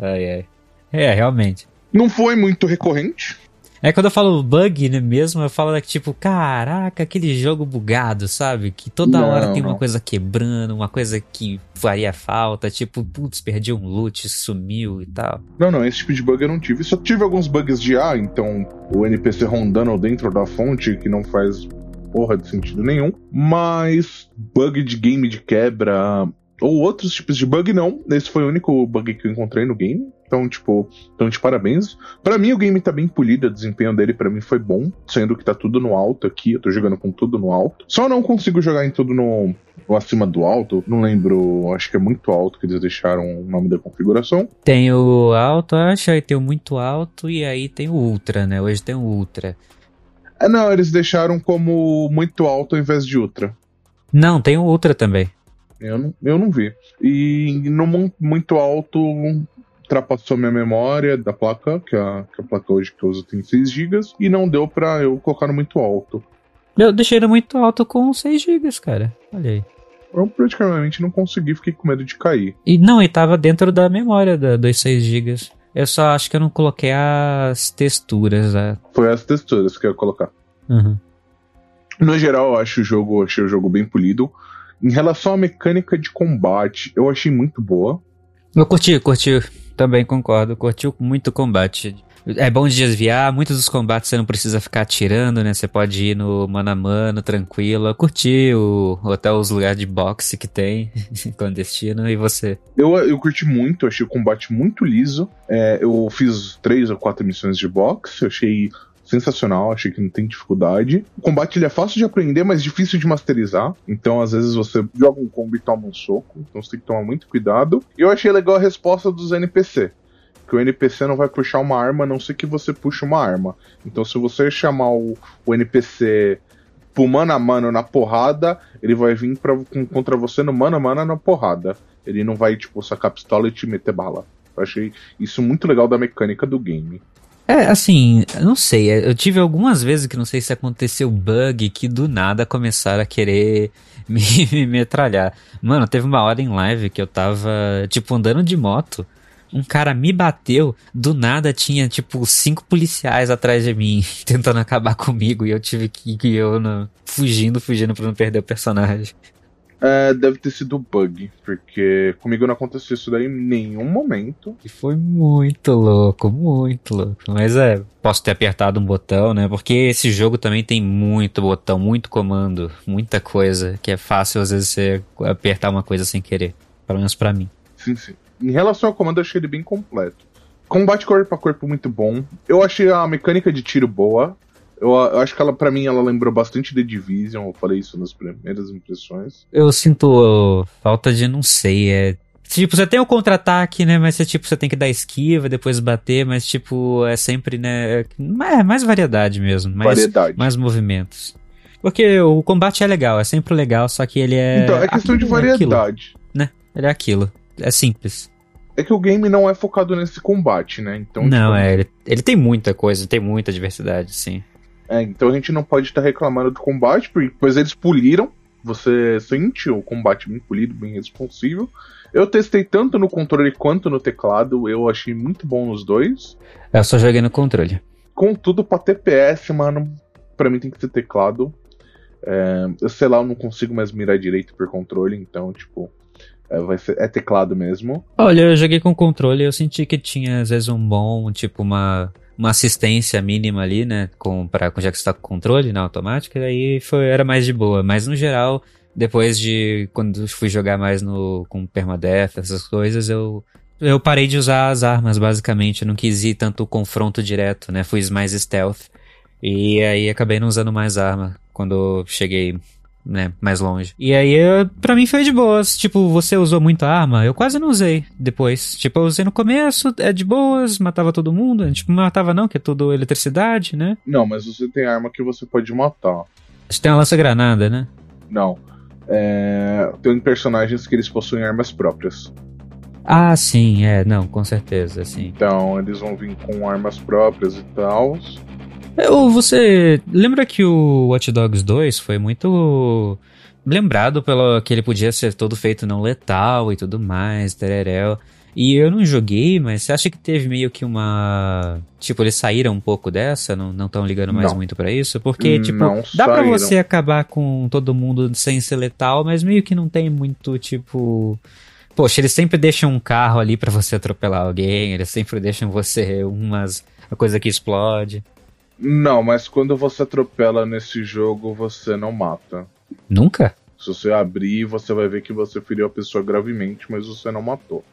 Ai, ai. É, realmente. Não foi muito recorrente. É quando eu falo bug né, mesmo, eu falo que tipo, caraca, aquele jogo bugado, sabe? Que toda Não, hora tem uma coisa quebrando, uma coisa que faria falta, tipo, putz, perdi um loot, sumiu e tal. Não, não, esse tipo de bug eu não tive. Só tive alguns bugs de ah, então o NPC rondando dentro da fonte que não faz porra de sentido nenhum. Mas bug de game de quebra ou outros tipos de bug não. Esse foi o único bug que eu encontrei no game. Então, tipo, então de parabéns. Pra mim o game tá bem polido, o desempenho dele pra mim foi bom, sendo que tá tudo no alto aqui, eu tô jogando com tudo no alto. Só não consigo jogar em tudo no acima do alto, não lembro, acho que é muito alto que eles deixaram o nome da configuração. Tem o alto, acho, aí tem o muito alto e aí tem o ultra, né? Hoje tem o ultra. Ah, não, eles deixaram como muito alto ao invés de ultra. Não, tem o ultra também. Eu não, eu não vi. E no mu- muito alto ultrapassou minha memória da placa, que a, que a placa hoje que eu uso tem 6 GB, e não deu pra eu colocar no muito alto. Eu deixei ele muito alto com 6 GB, cara. Olha aí. Eu praticamente não consegui, fiquei com medo de cair. E não, e tava dentro da memória da, dos 6 GB. Eu só acho que eu não coloquei as texturas. né? Foi as texturas que eu ia colocar. Uhum. No geral, eu acho o jogo, achei o jogo bem polido. Em relação à mecânica de combate, eu achei muito boa. Eu curti, curti. Também concordo. Curtiu muito o combate. É bom de desviar. Muitos dos combates você não precisa ficar atirando, né? Você pode ir no mano a mano, tranquilo. Curti o, até os lugares de boxe que tem, clandestino. E você? Eu, eu curti muito, achei o combate muito liso. É, eu fiz três ou quatro missões de boxe, achei sensacional, achei que não tem dificuldade. O combate ele é fácil de aprender, mas difícil de masterizar. Então, às vezes, você joga um combo e toma um soco. Então, você tem que tomar muito cuidado. E eu achei legal a resposta dos NPC. Que o NPC não vai puxar uma arma, a não ser que você puxe uma arma. Então, se você chamar o, o NPC pro mano a mano na porrada, ele vai vir pra, com- contra você no mano a mano na porrada. Ele não vai, tipo, sacar pistola e te meter bala. Eu achei isso muito legal da mecânica do game. É, assim, não sei. Eu tive algumas vezes que não sei se aconteceu bug que do nada começaram a querer me, me metralhar. Mano, teve uma hora em live que eu tava, tipo, andando de moto. Um cara me bateu, do nada tinha, tipo, cinco policiais atrás de mim, tentando acabar comigo, e eu tive que que eu não, fugindo, fugindo pra não perder o personagem. É, deve ter sido bug, porque comigo não aconteceu isso daí em nenhum momento. E foi muito louco, muito louco. Mas é, posso ter apertado um botão, né? Porque esse jogo também tem muito botão, muito comando, muita coisa, que é fácil às vezes você apertar uma coisa sem querer. Pelo menos pra mim. Sim, sim. Em relação ao comando, eu achei ele bem completo. Combate corpo a corpo muito bom. Eu achei a mecânica de tiro boa. Eu, eu acho que ela, pra mim, ela lembrou bastante The Division. Eu falei isso nas primeiras impressões. Eu sinto falta de, não sei, é. Tipo, você tem o contra-ataque, né? Mas você, tipo, você tem que dar esquiva, depois bater, mas, tipo, é sempre, né? É mais variedade mesmo. Mais, Variedade. mais movimentos. Porque o combate é legal, é sempre legal, só que ele é. então, é questão de aquilo, é aquilo, variedade. né? Ele é aquilo. É simples. É que o game não é focado nesse combate, né? Então, não, tipo, é. Ele, ele tem muita coisa, tem muita diversidade, sim. É, então a gente não pode estar reclamando do combate, porque pois eles poliram. Você sente o combate bem polido, bem responsivo. Eu testei tanto no controle quanto no teclado, eu achei muito bom nos dois. Eu só joguei no controle. Contudo, pra TPS, mano, pra mim tem que ter teclado. É, eu sei lá, eu não consigo mais mirar direito por controle, então, tipo, é, vai ser, é teclado mesmo. Olha, eu joguei com controle, eu senti que tinha às vezes um bom, tipo, uma, uma assistência mínima ali, né? Com, pra, já que você tá com controle na automática, aí foi, era mais de boa. Mas no geral, depois de. Quando fui jogar mais no com permadeath, essas coisas, eu. Eu parei de usar as armas, basicamente. Eu não quis ir tanto confronto direto, né? Fui mais stealth. E aí acabei não usando mais arma quando cheguei né, mais longe. E aí, eu- pra mim foi de boas. Tipo, você usou muita arma? Eu quase não usei depois. Tipo, eu usei no começo, é de boas, matava todo mundo. Tipo, não matava não, que é tudo eletricidade, né? Não, mas você tem arma que você pode matar. Acho que tem uma lança-granada, né? Não. É, tem personagens que eles possuem armas próprias. Ah, sim, é, não, com certeza, sim. Então eles vão vir com armas próprias e tal. Eu, você lembra que o Watch Dogs 2 foi muito lembrado pelo que ele podia ser todo feito não letal e tudo mais, tereréu. E eu não joguei, mas você acha que teve meio que uma. Tipo, eles saíram um pouco dessa? Não estão ligando mais Não. muito pra isso? Porque, tipo, Não dá pra saíram. você acabar com todo mundo sem ser letal, mas meio que não tem muito, tipo. Poxa, eles sempre deixam um carro ali pra você atropelar alguém, eles sempre deixam você umas. Uma coisa que explode. Não, mas quando você atropela nesse jogo, você não mata. Nunca? Se você abrir, você vai ver que você feriu a pessoa gravemente, mas você não matou.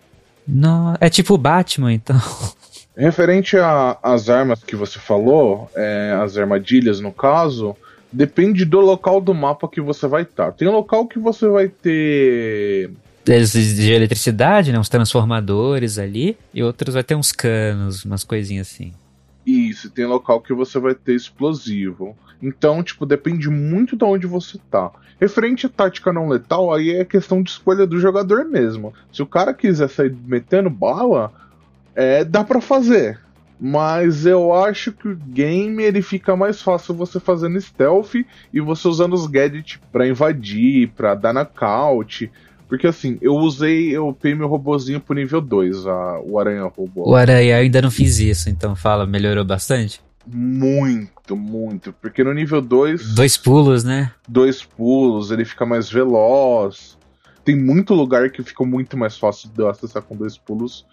Não, é tipo o Batman, então. Referente às armas que você falou, é, as armadilhas no caso, depende do local do mapa que você vai estar. Tem local que você vai ter. De eletricidade, né? Uns transformadores ali. E outros vai ter uns canos, umas coisinhas assim. Isso, tem local que você vai ter explosivo. Então, tipo, depende muito de onde você tá. Referente à tática não letal, aí é questão de escolha do jogador mesmo. Se o cara quiser sair metendo bala, é, dá pra fazer. Mas eu acho que o game ele fica mais fácil você fazendo stealth e você usando os gadgets pra invadir, pra dar knockout. Porque assim, eu usei, eu upei meu robozinho pro nível 2, a, o aranha robô. O Aranha eu ainda não fiz isso, então fala, melhorou bastante? Muito, muito. Porque no nível 2, Dois pulos, né? dois pulos, ele fica mais veloz. Tem muito lugar que fica muito mais fácil de eu acessar com dois pulos.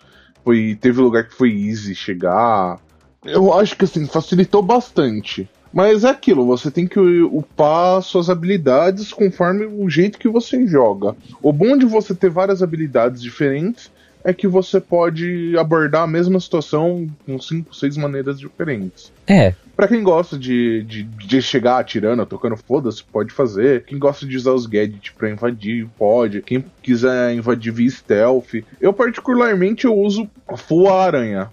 Foi, teve lugar que foi easy chegar. Eu acho que assim, facilitou bastante. Mas é aquilo, você tem que upar suas habilidades conforme o jeito que você joga. O bom de você ter várias habilidades diferentes é que você pode abordar a mesma situação com cinco, seis maneiras diferentes. É, Pra quem gosta de, de, de chegar atirando, tocando foda-se, pode fazer. Quem gosta de usar os gadgets pra invadir, pode. Quem quiser invadir via stealth. Eu, particularmente, eu uso full aranha.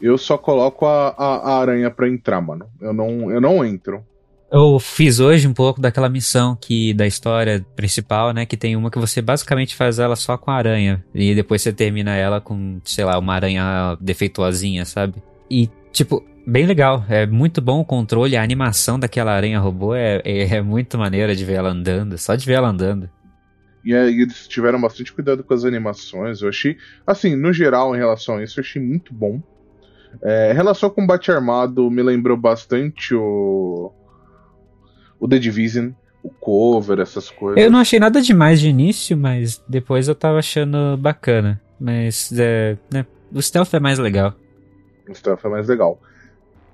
Eu só coloco a, a, a aranha pra entrar, mano. Eu não, eu não entro. eu fiz hoje um pouco daquela missão que da história principal, né? Que tem uma que você basicamente faz ela só com a aranha. E depois você termina ela com, sei lá, uma aranha defeituosinha, sabe? E, tipo, bem legal. É muito bom o controle, a animação daquela aranha robô é, é, é muito maneira de ver ela andando. Só de ver ela andando. E aí eles tiveram bastante cuidado com as animações. Eu achei, assim, no geral, em relação a isso, eu achei muito bom. É, relação ao combate armado, me lembrou bastante o. O The Division, o cover, essas coisas. Eu não achei nada demais de início, mas depois eu tava achando bacana. Mas, é, né, o stealth é mais legal. O stealth é mais legal.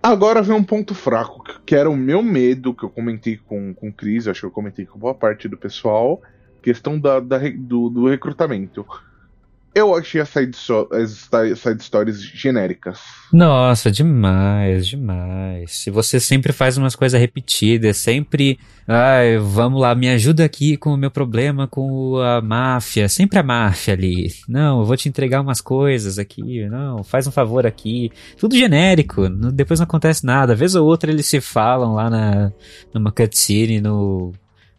Agora vem um ponto fraco, que- era o meu medo, que eu comentei com, com o Cris, acho que eu comentei com boa parte do pessoal, questão da, da do, do recrutamento. Eu achei as side, so- as side stories genéricas. Nossa, demais, demais. Se você sempre faz umas coisas repetidas, sempre, ai, vamos lá, me ajuda aqui com o meu problema com a máfia, sempre a máfia ali. Não, eu vou te entregar umas coisas aqui, não, faz um favor aqui. Tudo genérico, depois não acontece nada. Vez ou outra eles se falam lá na numa cutscene no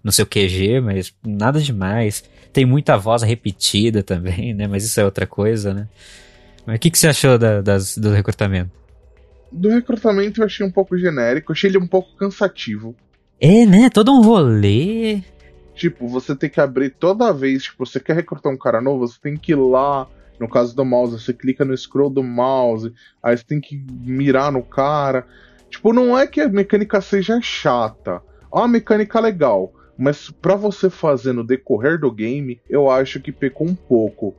no seu QG, mas nada demais. Tem muita voz repetida também, né? Mas isso é outra coisa, né? Mas o que, que você achou da- das, do recrutamento? Do recrutamento eu achei um pouco genérico, achei ele um pouco cansativo. É, né? Todo um rolê. Tipo, você tem que abrir toda vez, tipo, você quer recrutar um cara novo, você tem que ir lá, no caso do mouse, você clica no scroll do mouse, aí você tem que mirar no cara. Tipo, não é que a mecânica seja chata, é uma mecânica legal, mas pra você fazer no decorrer do game, eu acho que pecou um pouco.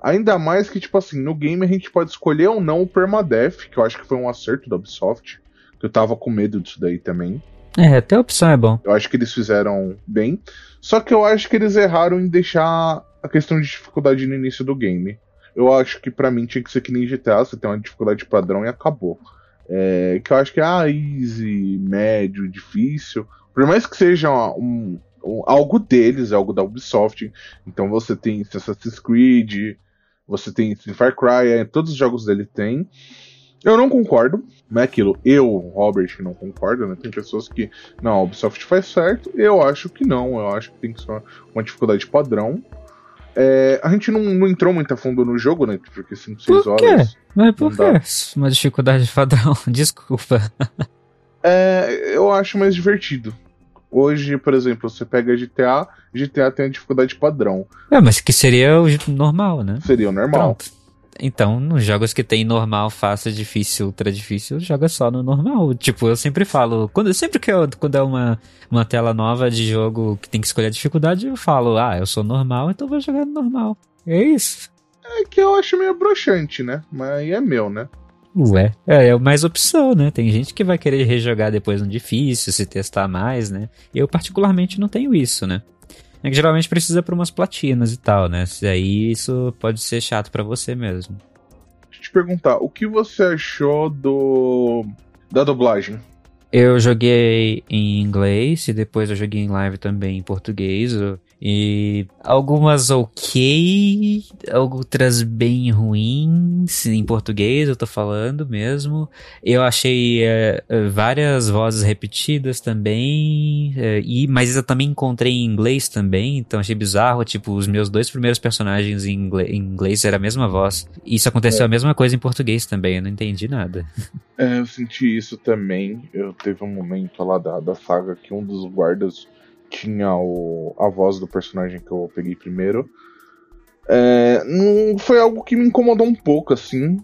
Ainda mais que, tipo assim, no game a gente pode escolher ou não o permadeath, que eu acho que foi um acerto da Ubisoft, que eu tava com medo disso daí também. É, até a opção é bom. Eu acho que eles fizeram bem. Só que eu acho que eles erraram em deixar a questão de dificuldade no início do game. Eu acho que pra mim tinha que ser que nem GTA, você tem uma dificuldade padrão e acabou. É, que eu acho que ah, easy, médio, difícil. Por mais que seja um, um- algo deles, algo da Ubisoft. Então você tem Assassin's Creed, você tem Far Cry, é, todos os jogos dele tem. Eu não concordo, não é aquilo. Eu, Robert, que não concordo, né? Tem pessoas que não, a Ubisoft faz certo. Eu acho que não. Eu acho que tem que ser uma, dificuldade padrão. É, a gente não, não entrou muito a fundo no jogo, né? Porque 5, 6 Por quê? horas. Mas por quê? Uma dificuldade padrão. Desculpa. É, eu acho mais divertido. Hoje, por exemplo, você pega GTA, GTA tem a dificuldade padrão. É, mas que seria o normal, né? Seria o normal. Pronto. Então, nos jogos que tem normal, fácil, difícil, ultra difícil, joga só no normal. Tipo, eu sempre falo, quando sempre que eu, quando é uma, uma tela nova de jogo que tem que escolher a dificuldade, eu falo, ah, eu sou normal, então vou jogar no normal. É isso. É que eu acho meio broxante, né? Mas é meu, né? Ué, é, é mais opção, né? Tem gente que vai querer rejogar depois no difícil, se testar mais, né? Eu particularmente não tenho isso, né? É que geralmente precisa para umas platinas e tal, né? Se aí isso pode ser chato para você mesmo. Deixa eu te perguntar, o que você achou do da dublagem? Eu joguei em inglês e depois eu joguei em live também em português. E algumas ok, outras bem ruins, em português eu tô falando mesmo. Eu achei é, várias vozes repetidas também, é, e, mas eu também encontrei em inglês também, então achei bizarro, tipo, os meus dois primeiros personagens em inglês, em inglês era a mesma voz. Isso aconteceu é. a mesma coisa em português também, eu não entendi nada. É, eu senti isso também. Eu teve um momento lá da, da saga que um dos guardas tinha o, a voz do personagem que eu peguei primeiro. É, não foi algo que me incomodou um pouco, assim.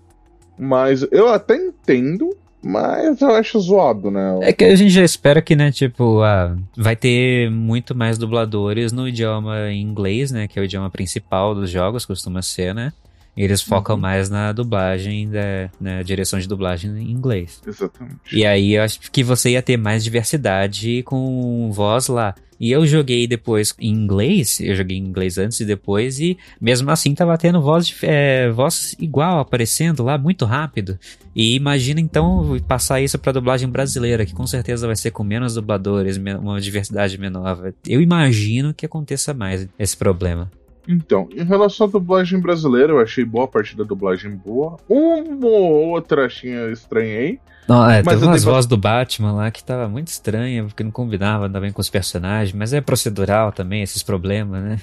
Mas eu até entendo, mas eu acho zoado, né? É que a gente já espera que, né, tipo, ah, vai ter muito mais dubladores no idioma inglês, né? Que é o idioma principal dos jogos, costuma ser, né? Eles focam uhum. mais na dublagem, da, na direção de dublagem em inglês. Exatamente. E aí eu acho que você ia ter mais diversidade com voz lá. E eu joguei depois em inglês, eu joguei em inglês antes e depois, e mesmo assim tava tendo voz, é, voz igual aparecendo lá muito rápido. E imagina então passar isso pra dublagem brasileira, que com certeza vai ser com menos dubladores, uma diversidade menor. Eu imagino que aconteça mais esse problema. Então, em relação à dublagem brasileira, eu achei boa a parte da dublagem boa. Uma ou outra achei estranhei. Não, é, mas teve umas vozes do Batman lá que tava muito estranha, porque não combinava ainda bem com os personagens, mas é procedural também, esses problemas, né?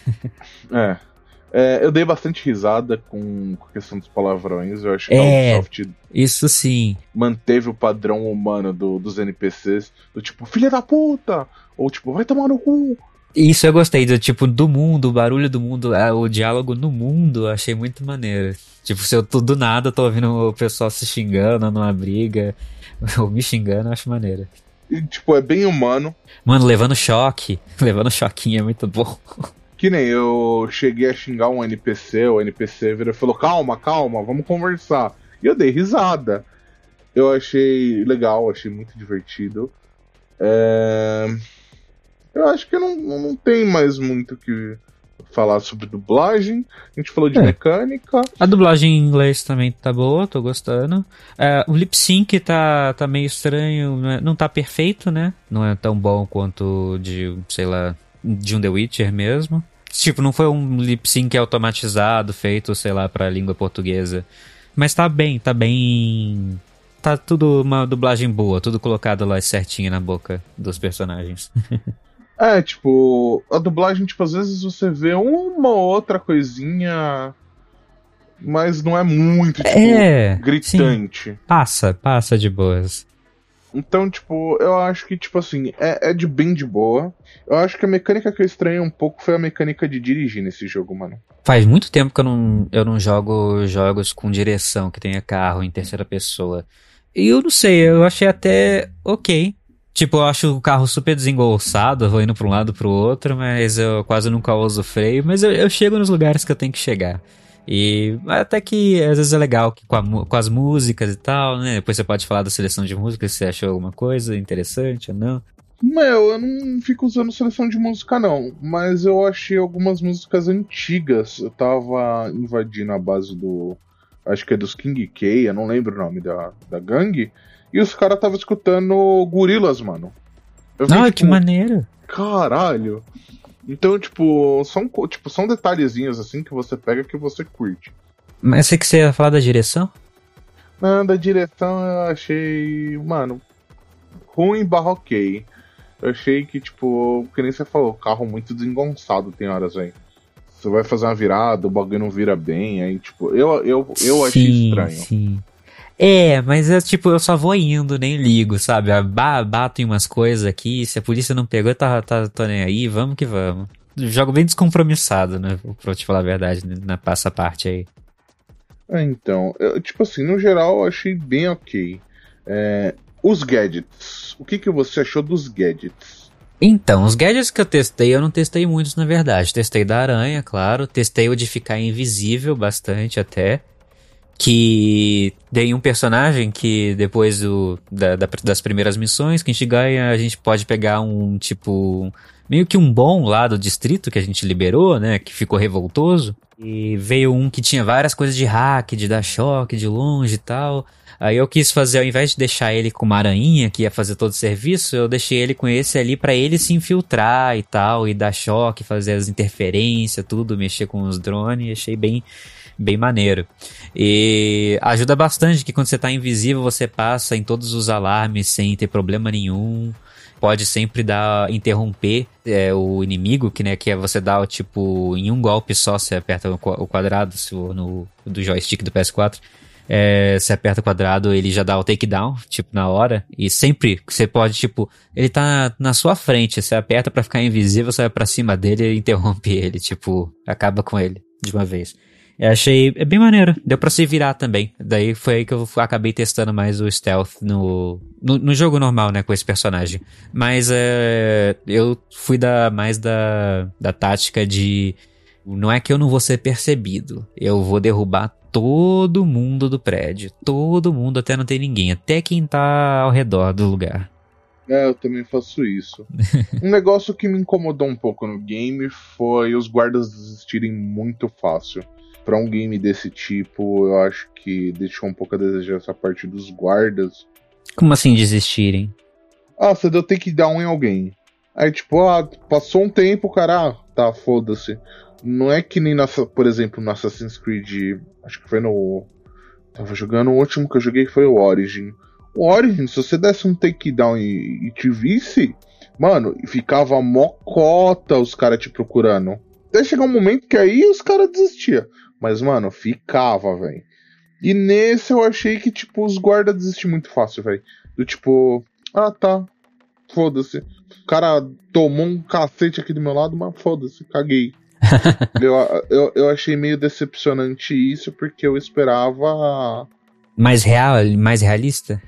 é. é eu dei bastante risada com, a questão dos palavrões. Eu acho que é, a Ubisoft isso sim. manteve o padrão humano do, dos NPCs, do tipo, filha da puta! Ou tipo, vai tomar no cu! Isso eu gostei, do tipo, do mundo, o barulho do mundo, é, o diálogo no mundo, achei muito maneiro. Tipo, se eu tô do nada, tô ouvindo o pessoal se xingando numa briga, ou me xingando, eu acho maneiro. E, tipo, é bem humano. Mano, levando choque, levando choquinho é muito bom. Que nem eu cheguei a xingar um NPC, o NPC virou e falou: calma, calma, vamos conversar. E eu dei risada. Eu achei legal, achei muito divertido. É eu acho que não, não tem mais muito que falar sobre dublagem. A gente falou de é. mecânica. A dublagem em inglês também tá boa, tô gostando. É, o lip sync tá, tá meio estranho, né? não tá perfeito, né? Não é tão bom quanto de, sei lá, de um The Witcher mesmo. Tipo, não foi um lip sync automatizado, feito, sei lá, pra língua portuguesa. Mas tá bem, tá bem. Tá tudo uma dublagem boa, tudo colocado lá certinho na boca dos personagens. É, tipo, a dublagem, tipo, às vezes você vê uma ou outra coisinha, mas não é muito, tipo, é, gritante. Sim. Passa, passa de boas. Então, tipo, eu acho que, tipo assim, é, é de bem de boa. Eu acho que a mecânica que eu estranhei um pouco foi a mecânica de dirigir nesse jogo, mano. Faz muito tempo que eu não, eu não jogo jogos com direção, que tenha carro em terceira pessoa. E eu não sei, eu achei até ok. Tipo, eu acho o carro super desengolçado, vou indo pra um lado pro outro, mas eu quase nunca uso freio, mas eu, eu chego nos lugares que eu tenho que chegar. E até que às vezes é legal que com, a, com, as músicas e tal, né? Depois você pode falar da seleção de músicas se você achou alguma coisa interessante ou não. Meu, eu não fico usando seleção de música não, mas eu achei algumas músicas antigas. Eu tava invadindo a base do. Acho que é dos King K, eu não lembro o nome da, da gangue. E os caras estavam escutando gorilas, mano. Eu ah, tipo, que maneiro. Caralho. Então, tipo, são, tipo, são detalhezinhos assim que você pega que você curte. Mas você que você ia falar da direção? Não, da direção eu achei, mano, ruim barroquei. Eu achei que, tipo, que nem você falou, carro muito desengonçado tem horas aí. Você vai fazer uma virada, o bagulho não vira bem, aí, tipo, eu, eu, eu sim, achei estranho. Sim. É, mas é tipo, eu só vou indo, nem ligo, sabe? Bato em umas coisas aqui, se a polícia não pegou, tá, tá, tô nem aí, vamos que vamos. Jogo bem descompromissado, né? Pra te falar a verdade, na passa parte aí. É, então, eu, tipo assim, no geral eu achei bem ok. É, os gadgets. O que, que você achou dos gadgets? Então, os gadgets que eu testei, eu não testei muitos na verdade. Testei da aranha, claro. Testei o de ficar invisível bastante até. Que tem um personagem que depois do, da, da- das primeiras missões que a gente ganha, a gente pode pegar um tipo. Meio que um bom lá do distrito que a gente liberou, né? Que ficou revoltoso. E veio um que tinha várias coisas de hack, de dar choque de longe e tal. Aí eu quis fazer, ao invés de deixar ele com uma aranha que ia fazer todo o serviço, eu deixei ele com esse ali pra ele se infiltrar e tal, e dar choque, fazer as interferências, tudo, mexer com os drones, achei bem, bem maneiro. E ajuda bastante que quando você tá invisível, você passa em todos os alarmes sem ter problema nenhum. Pode sempre dar, interromper é, o inimigo, que, né, que é você dar, tipo, em um golpe só, você aperta o qua- o quadrado se for no, do joystick do PS4. É, você aperta o quadrado, ele já dá o takedown, tipo, na hora. E sempre você pode, tipo, ele tá na sua frente, você aperta pra ficar invisível, você vai pra cima dele e interrompe ele, tipo, acaba com ele de uma vez. Eu achei é bem maneiro, deu pra se virar também. Daí foi aí que eu acabei testando mais o stealth no, no, no jogo normal, né, com esse personagem. Mas é, eu fui da, mais da, da tática de. Não é que eu não vou ser percebido, eu vou derrubar todo mundo do prédio. Todo mundo até não ter ninguém, até quem tá ao redor do lugar. É, eu também faço isso. um negócio que me incomodou um pouco no game foi os guardas desistirem muito fácil. Pra um game desse tipo, eu acho que deixou um pouco a desejar essa parte dos guardas. Como assim desistirem? Ah, você deu take down em alguém. Aí, tipo, ah, passou um tempo, cara, ah, tá, foda-se. Não é que nem, nessa, por exemplo, no Assassin's Creed, acho que foi no... Tava jogando, o último que eu joguei foi o Origin. O Origin, se você desse um takedown e, e te visse, mano, ficava mocota os caras te procurando. Até chegar um momento que aí os caras desistiam. Mas, mano, ficava, velho. E nesse eu achei que, tipo, os guardas desistiram muito fácil, velho. Do tipo, ah tá, foda-se. O cara tomou um cacete aqui do meu lado, mas foda-se, caguei. eu, eu, eu achei meio decepcionante isso, porque eu esperava. Mais real, mais realista?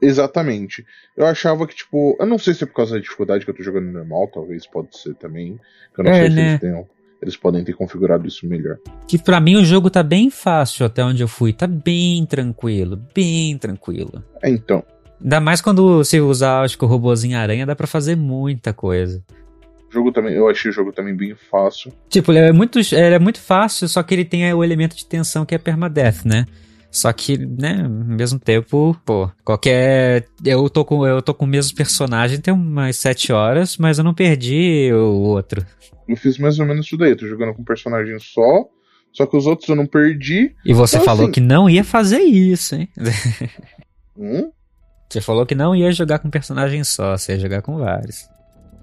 Exatamente. Eu achava que, tipo, eu não sei se é por causa da dificuldade que eu tô jogando normal, talvez pode ser também. Eu não É, sei se né? eles tenham. Eles podem ter configurado isso melhor. Que pra mim o jogo tá bem fácil até onde eu fui. Tá bem tranquilo, bem tranquilo. É, então. Ainda mais quando você usar, acho que o robôzinho aranha, dá pra fazer muita coisa. O jogo também, eu achei o jogo também bem fácil. Tipo, ele é muito, ele é muito fácil, só que ele tem o elemento de tensão que é permadeath, né? Só que, né, ao mesmo tempo, pô, qualquer. Eu tô com, eu tô com o mesmo personagem tem umas 7 horas, mas eu não perdi o outro. Eu fiz mais ou menos isso daí. Tô jogando com um personagem só. Só que os outros eu não perdi. E você Então, falou assim- que não ia fazer isso, hein? Hum? Você falou que não ia jogar com um personagem só, você ia jogar com vários.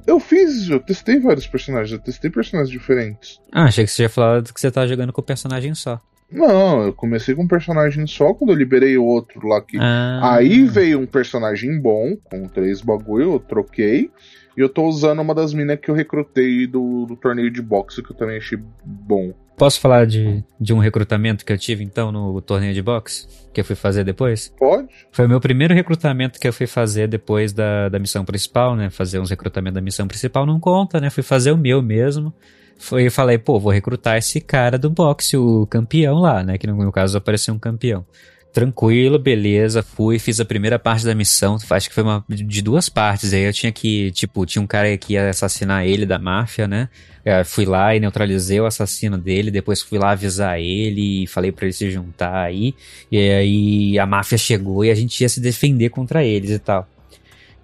Eu fiz, eu testei vários personagens, eu testei personagens diferentes. Ah, achei que você tinha falado que você tava jogando com um personagem só. Não, eu comecei com um personagem só quando eu liberei o outro lá que. Ah. Aí veio um personagem bom, com três bagulho, eu troquei. E eu tô usando uma das minas que eu recrutei do, do torneio de boxe, que eu também achei bom. Posso falar de, de um recrutamento que eu tive então no torneio de boxe? Que eu fui fazer depois? Pode? Foi o meu primeiro recrutamento que eu fui fazer depois da, da missão principal, né? Fazer uns recrutamentos da missão principal não conta, né? Fui fazer o meu mesmo. Foi, eu falei, pô, vou recrutar esse cara do boxe, o campeão lá, né? Que no meu caso apareceu um campeão. Tranquilo, beleza, fui, fiz a primeira parte da missão, acho que foi uma de duas partes, aí eu tinha que, tipo, tinha um cara que ia assassinar ele da máfia, né? Eu fui lá e neutralizei o assassino dele, depois fui lá avisar ele e falei pra ele se juntar aí, e aí a máfia chegou e a gente ia se defender contra eles e tal.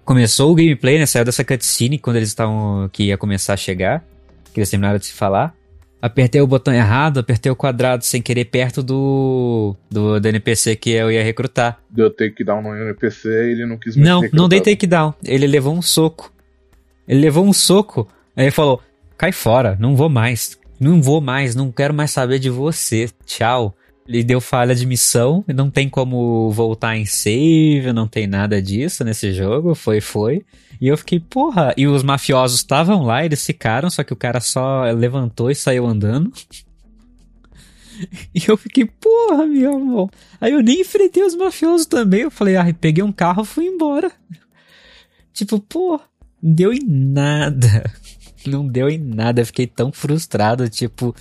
Começou o gameplay, né? Saiu dessa cutscene quando eles estavam. que ia começar a chegar. Que eles terminaram de se falar. Apertei o botão errado, apertei o quadrado sem querer perto do. do, do NPC que eu ia recrutar. Deu takedown no NPC e ele não quis me Não, não recrutar. dei takedown. Ele levou um soco. Ele levou um soco. Aí ele falou: cai fora, não vou mais. Não vou mais, não quero mais saber de você. Tchau. Ele deu falha de missão, não tem como voltar em save, não tem nada disso nesse jogo. Foi, foi. E eu fiquei, porra. E os mafiosos estavam lá, eles ficaram, só que o cara só levantou e saiu andando. E eu fiquei, porra, meu irmão. Aí eu nem enfrentei os mafiosos também. Eu falei, ah, peguei um carro fui embora. Tipo, pô, não deu em nada. Não deu em nada. Eu fiquei tão frustrado, tipo,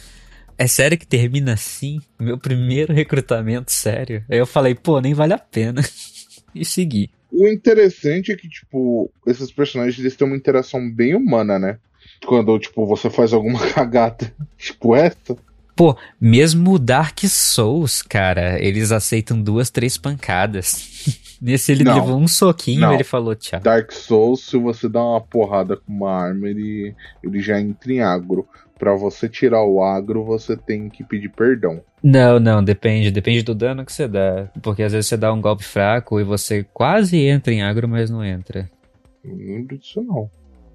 é sério que termina assim? Meu primeiro recrutamento sério. Aí eu falei, pô, nem vale a pena. e segui. O interessante é que, tipo, esses personagens eles têm uma interação bem humana, né? Quando, tipo, você faz alguma cagada, tipo essa. Pô, mesmo o Dark Souls, cara, eles aceitam duas, três pancadas. Nesse ele Não. levou um soquinho e ele falou tchau. Dark Souls, se você dá uma porrada com uma arma, ele, ele já entra em agro. Pra você tirar o agro, você tem que pedir perdão. Não, não, depende. Depende do dano que você dá. Porque às vezes você dá um golpe fraco e você quase entra em agro, mas não entra. Não lembro disso, não.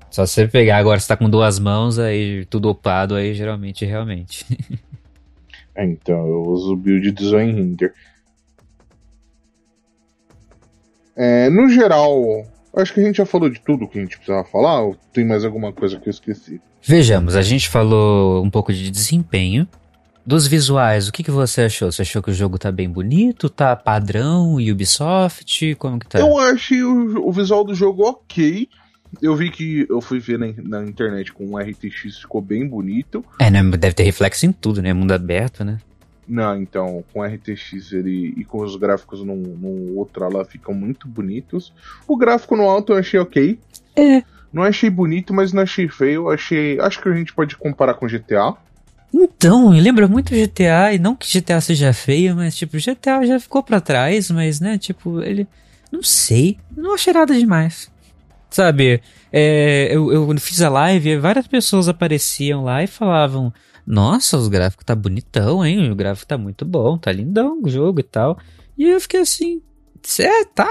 Só se você pegar agora, você tá com duas mãos, aí tudo upado, aí geralmente, realmente. É, então, eu uso o build de Zoenhinder. É, no geral, acho que a gente já falou de tudo que a gente precisava falar, ou tem mais alguma coisa que eu esqueci? Vejamos, a gente falou um pouco de desempenho. Dos visuais, o que, que você achou? Você achou que o jogo tá bem bonito? Tá padrão Ubisoft? Como que tá? Eu achei o, o visual do jogo ok. Eu vi que eu fui ver na, na internet com um RTX, ficou bem bonito. É, né? Deve ter reflexo em tudo, né? Mundo aberto, né? Não, então, com RTX ele e com os gráficos no, no outro lá ficam muito bonitos. O gráfico no alto eu achei ok. É. Não achei bonito, mas não achei feio. Achei. Acho que a gente pode comparar com GTA. Então, lembra muito GTA, e não que GTA seja feio, mas tipo, GTA já ficou pra trás, mas né, tipo, ele. Não sei, não achei nada demais. Sabe, é, eu, eu fiz a live e várias pessoas apareciam lá e falavam: Nossa, os gráficos tá bonitão, hein? O gráfico tá muito bom, tá lindão o jogo e tal. E eu fiquei assim: É, tá?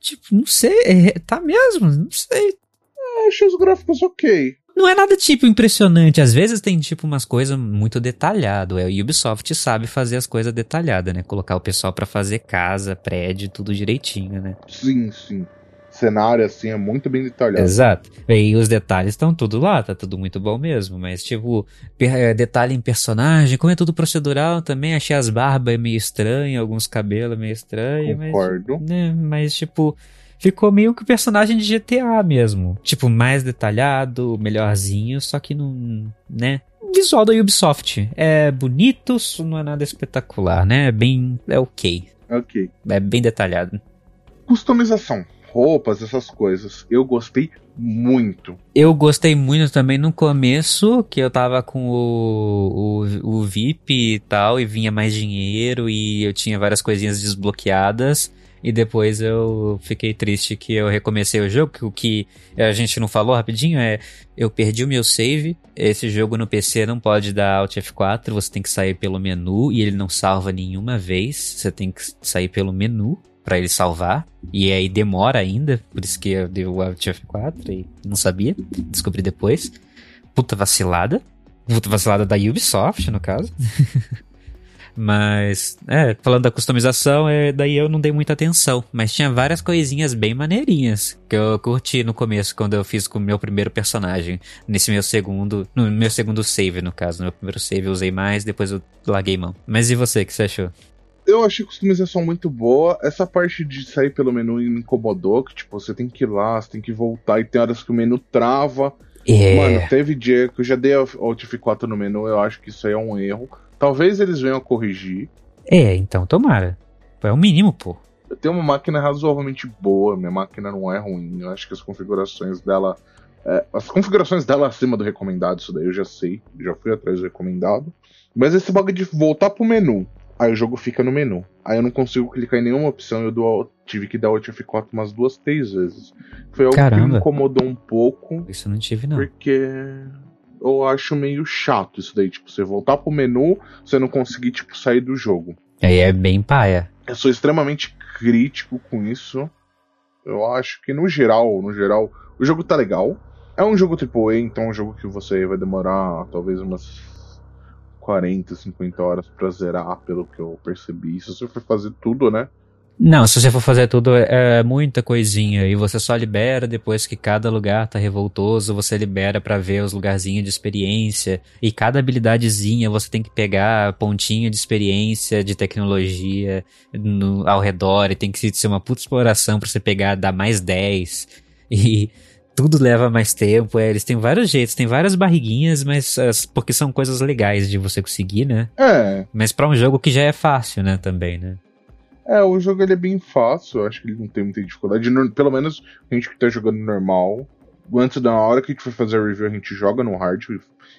Tipo, não sei, é, tá mesmo? Não sei. Eu achei os gráficos ok. Não é nada tipo impressionante. Às vezes tem tipo umas coisas muito detalhado. É, o Ubisoft sabe fazer as coisas detalhadas, né? Colocar o pessoal pra fazer casa, prédio, tudo direitinho, né? Sim, sim. Cenário assim é muito bem detalhado. Exato. E os detalhes estão tudo lá, tá tudo muito bom mesmo. Mas, tipo, é, detalhe em personagem, como é tudo procedural também, achei as barbas meio estranhas, alguns cabelos meio estranhos, mas. Concordo. né, mas tipo, ficou meio que o personagem de GTA mesmo. Tipo, mais detalhado, melhorzinho, só que não, né? Visual da Ubisoft é bonito, não é nada espetacular, né? É bem, é ok, Ok. é bem detalhado. Customização. Roupas, essas coisas. Eu gostei muito. Eu gostei muito também no começo, que eu tava com o, o, o VIP e tal, e vinha mais dinheiro, e eu tinha várias coisinhas desbloqueadas. E depois eu fiquei triste que eu recomecei o jogo, que o que a gente não falou rapidinho é, eu perdi o meu save, esse jogo no PC não pode dar Alt F4, você tem que sair pelo menu, e ele não salva nenhuma vez, você tem que sair pelo menu pra ele salvar, e aí demora ainda, por isso que eu dei o Alt F4 e não sabia, descobri depois. Puta vacilada. Puta vacilada da Ubisoft, no caso. Mas, é, falando da customização, é, daí eu não dei muita atenção. Mas tinha várias coisinhas bem maneirinhas que eu curti no começo, quando eu fiz com o meu primeiro personagem. Nesse meu segundo. No meu segundo save, no caso. No meu primeiro save eu usei mais, depois eu larguei mão. Mas e você, o que você achou? Eu achei a customização muito boa. Essa parte de sair pelo menu me incomodou, que tipo, você tem que ir lá, você tem que voltar, e tem horas que o menu trava. É. Mano, teve dia que eu já dei Alt F4 no menu, eu acho que isso aí é um erro. Talvez eles venham a corrigir. É, então tomara. É o mínimo, pô. Eu tenho uma máquina razoavelmente boa, minha máquina não é ruim. Eu acho que as configurações dela. é, as configurações dela acima do recomendado, isso daí eu já sei. Já fui atrás do recomendado. Mas esse bagulho de voltar pro menu. Aí o jogo fica no menu. Aí eu não consigo clicar em nenhuma opção. Eu dou, tive que dar Alt F4 umas duas, três vezes. Foi algo que Caramba. me incomodou um pouco. Isso eu não tive, não. Porque eu acho meio chato isso daí. Tipo, você voltar pro menu, você não conseguir, tipo, sair do jogo. Aí é bem paia. Eu sou extremamente crítico com isso. Eu acho que no geral, no geral, o jogo tá legal. É um jogo AAA, então é um jogo que você vai demorar talvez umas 40, 50 horas pra zerar, pelo que eu percebi. Se você for fazer tudo, né? Não, se você for fazer tudo, é, é muita coisinha. E você só libera depois que cada lugar tá revoltoso, você libera pra ver os lugarzinhos de experiência. E cada habilidadezinha você tem que pegar pontinho de experiência, de tecnologia no, ao redor. E tem que ser uma puta exploração pra você pegar, dar mais 10. E tudo leva mais tempo. É, eles têm vários jeitos, tem várias barriguinhas, mas as- porque são coisas legais de você conseguir, né? É, Mas pra um jogo que já é fácil, né, também, né? É, o jogo ele é bem fácil, eu acho que ele não tem muita dificuldade. Pelo menos a gente que tá jogando normal. Antes da hora que a gente for fazer a review, a gente joga no hard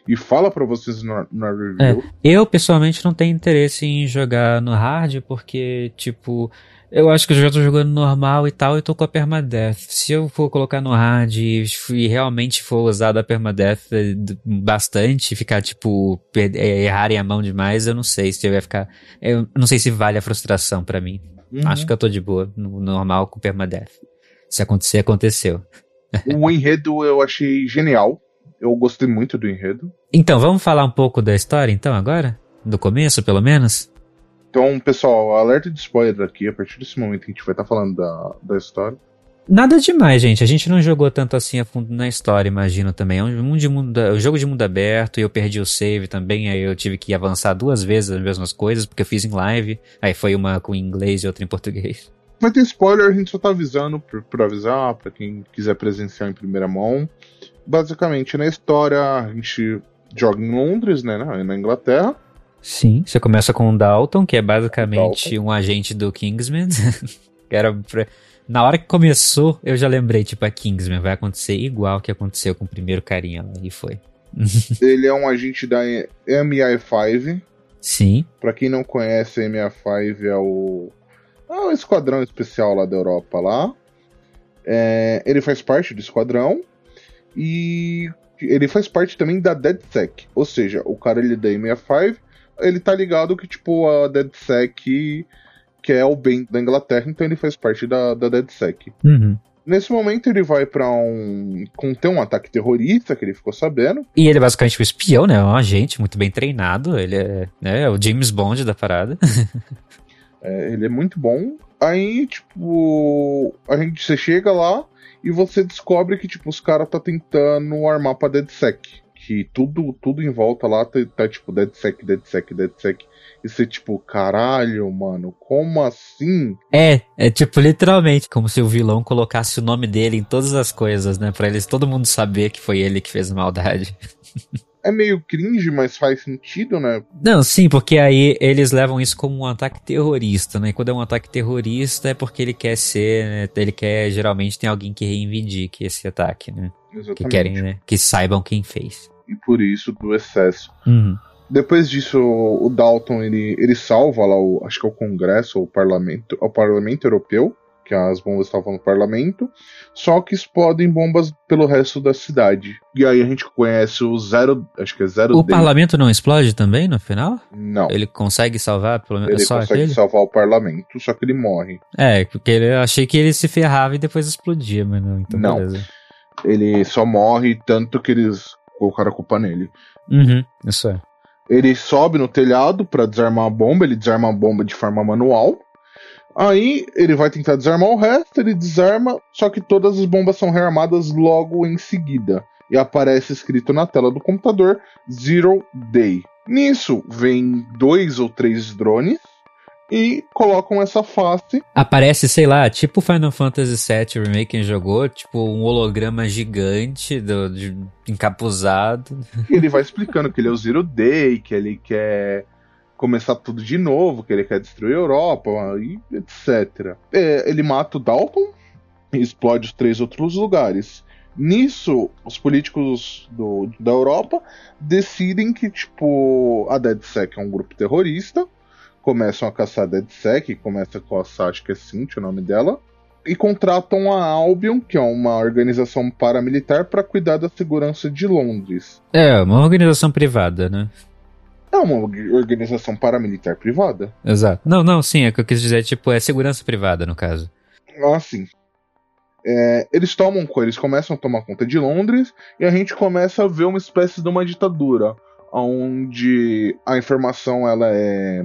e, fala pra vocês na, na review. Eu, pessoalmente, não tenho interesse em jogar no hard, porque, tipo, eu acho que eu já tô jogando normal e tal, e tô com a permadeath. Se eu for colocar no hard e e realmente for usar da permadeath eh, bastante, ficar, tipo, eh, errarem a mão demais, eu não sei se vai ficar. Eu não sei se vale a frustração pra mim. Uhum. Acho que eu tô de boa, no normal com permadeath. Se acontecer, aconteceu. O enredo eu achei genial. Eu gostei muito do enredo. Então, vamos falar um pouco da história, então, agora? Do começo, pelo menos? Então, pessoal, alerta de spoiler aqui. A partir desse momento a gente vai estar falando da, da história. Nada demais, gente. A gente não jogou tanto assim a fundo na história, imagino também. É um, mundo de mundo, um jogo de mundo aberto e eu perdi o save também. Aí eu tive que avançar duas vezes as mesmas coisas, porque eu fiz em live. Aí foi uma com inglês e outra em português. Vai ter spoiler, a gente só tá avisando por, por avisar, pra quem quiser presenciar em primeira mão. Basicamente, na história, a gente joga em Londres, né, na Inglaterra. Sim. Você começa com o Dalton, que é basicamente um agente do Kingsman. era Na hora que começou, eu já lembrei, tipo, a Kingsman vai acontecer igual que aconteceu com o primeiro carinha lá. E foi. Ele é um agente da MI5. Sim. Pra quem não conhece, a MI5 é o, é o esquadrão especial lá da Europa lá. É, ele faz parte do esquadrão e ele faz parte também da DedSec. Ou seja, o cara ele é da MI5, ele tá ligado que tipo a DedSec quer o bem da Inglaterra, então ele faz parte da, da DedSec. Uhum. Nesse momento ele vai pra um conter um ataque terrorista que ele ficou sabendo. E ele é basicamente um espião, né? É um agente muito bem treinado. Ele é, né, é o James Bond da parada. É, ele é muito bom. Aí, tipo, a gente você chega lá e você descobre que, tipo, os caras tá tentando armar pra DedSec. Que tudo, tudo em volta lá tá, tá tipo, DedSec, DedSec, DedSec. E você, tipo, caralho, mano, como assim? É, é tipo literalmente como se o vilão colocasse o nome dele em todas as coisas, né? Pra eles todo mundo saber que foi ele que fez a maldade. É meio cringe, mas faz sentido, né? Não, sim, porque aí eles levam isso como um ataque terrorista, né? E quando é um ataque terrorista é porque ele quer ser, né? Ele quer, geralmente tem alguém que reivindique esse ataque, né? Exatamente. Que querem, né? Que saibam quem fez. E por isso do excesso. Uhum. Depois disso, o Dalton ele, ele salva lá o, acho que é o Congresso ou o Parlamento, o Parlamento Europeu, que as bombas estavam no Parlamento, só que explodem bombas pelo resto da cidade. E aí a gente conhece o Zero, acho que é Zero O Day. parlamento não explode também no final? Não. Ele consegue salvar pelo menos Ele só consegue aquele? salvar o parlamento, só que ele morre. É, porque ele, eu achei que ele se ferrava e depois explodia, mas não, então Não. beleza. Ele só morre tanto que eles colocaram a culpa nele. Uhum, isso é. Ele sobe no telhado pra desarmar a bomba, ele desarma a bomba de forma manual. Aí ele vai tentar desarmar o resto, ele desarma, só que todas as bombas são rearmadas logo em seguida. E aparece escrito na tela do computador Zero Day. Nisso vem dois ou três drones e colocam essa face. Aparece, sei lá, tipo Final Fantasy VII Remake quem jogou, tipo um holograma gigante do, de- encapuzado. E ele vai explicando que ele é o Zero Day, que ele quer começar tudo de novo, que ele quer destruir a Europa, e etc. É, ele mata o Dalton e explode os três outros lugares. Nisso, os políticos do- da Europa decidem que, tipo, a DedSec é um grupo terrorista, começam a caçar a DedSec, começa a acho que é Cynthia o nome dela, e contratam a Albion, que é uma organização paramilitar, para cuidar da segurança de Londres. É, uma organização privada, né? É uma org- organização paramilitar privada. Exato. Não, não, sim, é o que eu quis dizer, tipo, é segurança privada, no caso. Assim. É, eles tomam, eles começam a tomar conta de Londres e a gente começa a ver uma espécie de uma ditadura, onde a informação ela é,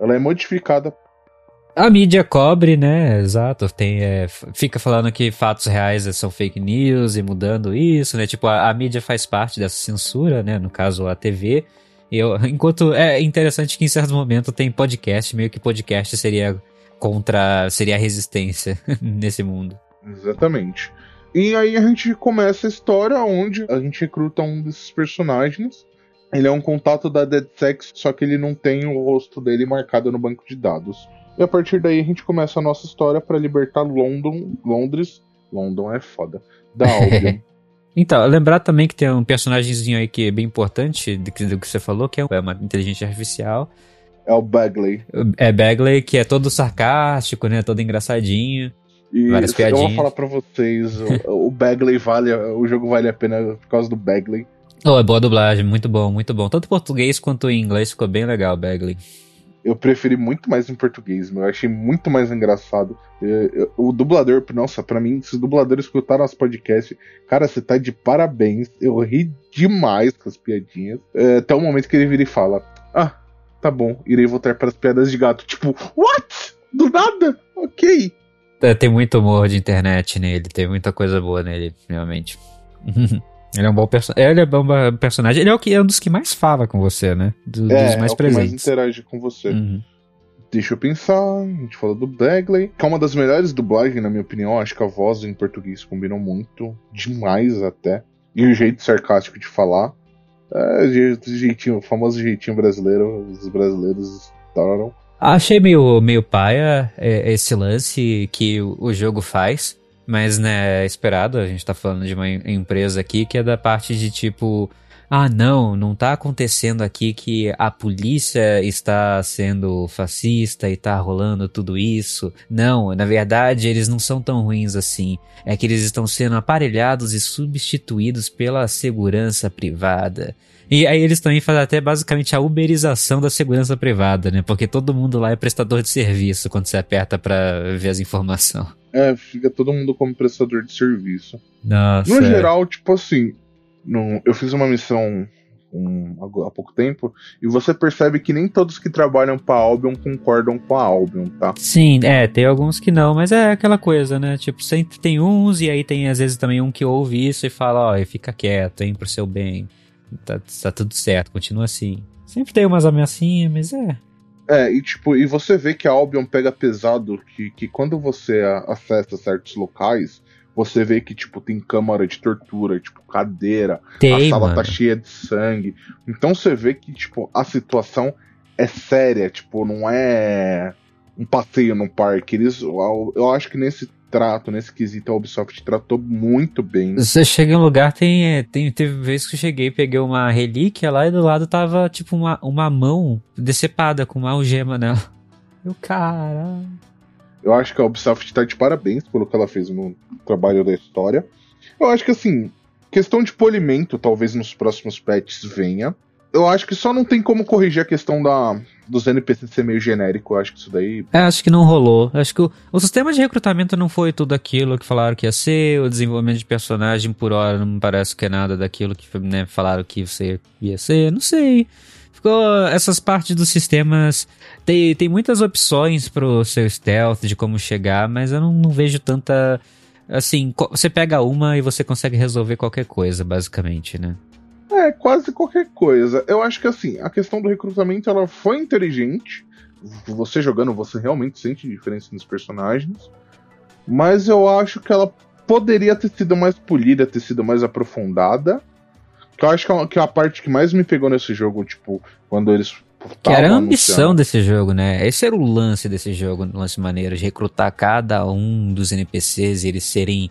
ela é modificada. A mídia cobre, né? Exato. Tem, é, fica falando que fatos reais são fake news e mudando isso, né? Tipo, a, a mídia faz parte dessa censura, né? No caso, a TV. Eu, enquanto é interessante que em certo momento tem podcast, meio que podcast seria contra, seria a resistência nesse mundo. Exatamente. E aí a gente começa a história onde a gente recruta um desses personagens. Ele é um contato da DeadSex, só que ele não tem o rosto dele marcado no banco de dados. E a partir daí a gente começa a nossa história para libertar London, Londres. London é foda. Da Albion. Então, lembrar também que tem um personagemzinho aí que é bem importante do que, do que você falou, que é uma inteligência artificial. é o Bagley. É Bagley, que é todo sarcástico, né? Todo engraçadinho. E Várias eu vou piadinhas. falar pra vocês, o, o Bagley vale, o jogo vale a pena por causa do Bagley. Oh, é boa dublagem, muito bom, muito bom. Tanto em português quanto em inglês ficou bem legal, Bagley. Eu preferi muito mais em português, meu. Eu achei muito mais engraçado. Eu- eu- o dublador, nossa, pra mim, se os dubladores escutaram nosso podcast, cara, você tá de parabéns. Eu ri demais com as piadinhas. É, até o momento que ele vira e fala: Ah, tá bom, irei voltar para as piadas de gato. Tipo, what? Do nada? Ok. É, Tem muito humor de internet nele, tem muita coisa boa nele, realmente. ele é um bom personagem. Ele é um bom personagem. Ele é, o que, é um dos que mais fala com você, né? Do- é, dos mais é o que mais presentes. interage com você. Uhum. Deixa eu pensar, a gente falou do Bagley, que é uma das melhores dublagens, na minha opinião. Acho que a voz em português combinam muito, demais até. E o jeito sarcástico de falar. É, je- jeitinho, o famoso jeitinho brasileiro, os brasileiros adoram. Achei meio, meio paia é, esse lance que o, o jogo faz, mas né, é esperado. A gente tá falando de uma em- empresa aqui que é da parte de tipo. Ah, não, não tá acontecendo aqui que a polícia está sendo fascista e tá rolando tudo isso. Não, na verdade eles não são tão ruins assim. É que eles estão sendo aparelhados e substituídos pela segurança privada. E aí eles também fazem até basicamente a uberização da segurança privada, né? Porque todo mundo lá é prestador de serviço quando você aperta pra ver as informações. É, fica todo mundo como prestador de serviço. Nossa. No geral, tipo assim, no- eu fiz uma missão um, há pouco tempo, e você percebe que nem todos que trabalham pra Albion concordam com a Albion, tá? Sim, é, tem alguns que não, mas é aquela coisa, né? Tipo, sempre tem uns, e aí tem às vezes também um que ouve isso e fala, ó, fica quieto, hein, pro seu bem. Tá, tá tudo certo, continua assim. Sempre tem umas ameaçinhas, mas é. É, e tipo, e você vê que a Albion pega pesado que, que quando você acessa certos locais, você vê que, tipo, tem câmara de tortura, tipo, cadeira, Tem, a sala mano. tá cheia de sangue. Então você vê que, tipo, a situação é séria, tipo, não é um passeio no parque. Eles, eu, eu acho que nesse trato, nesse quesito, a Ubisoft tratou muito bem. Você chega em um lugar, tem, tem. Teve vezes que eu cheguei, peguei uma relíquia lá e do lado tava, tipo, uma, uma mão decepada com uma algema nela. Eu, caralho. Eu acho que a Ubisoft tá de parabéns pelo que ela fez no trabalho da história. Eu acho que assim, questão de polimento, talvez nos próximos patches venha. Eu acho que só não tem como corrigir a questão da, dos NPCs ser meio genérico. Eu acho que isso daí. É, acho que não rolou. Acho que o, o sistema de recrutamento não foi tudo aquilo que falaram que ia ser. O desenvolvimento de personagem por hora não me parece que é nada daquilo que né, falaram que você ia ser. Não sei. Ficou essas partes dos sistemas. Tem, tem muitas opções pro seu stealth de como chegar, mas eu não, não vejo tanta. Assim, você pega uma e você consegue resolver qualquer coisa, basicamente, né? É, quase qualquer coisa. Eu acho que assim, a questão do recrutamento ela foi inteligente. Você jogando, você realmente sente diferença nos personagens. Mas eu acho que ela poderia ter sido mais polida, ter sido mais aprofundada. Que eu acho que é uma- que é a parte que mais me pegou nesse jogo, tipo, quando eles. Que era a ambição anunciando. desse jogo, né? Esse era o lance desse jogo, lance maneiro, de recrutar cada um dos NPCs e eles serem.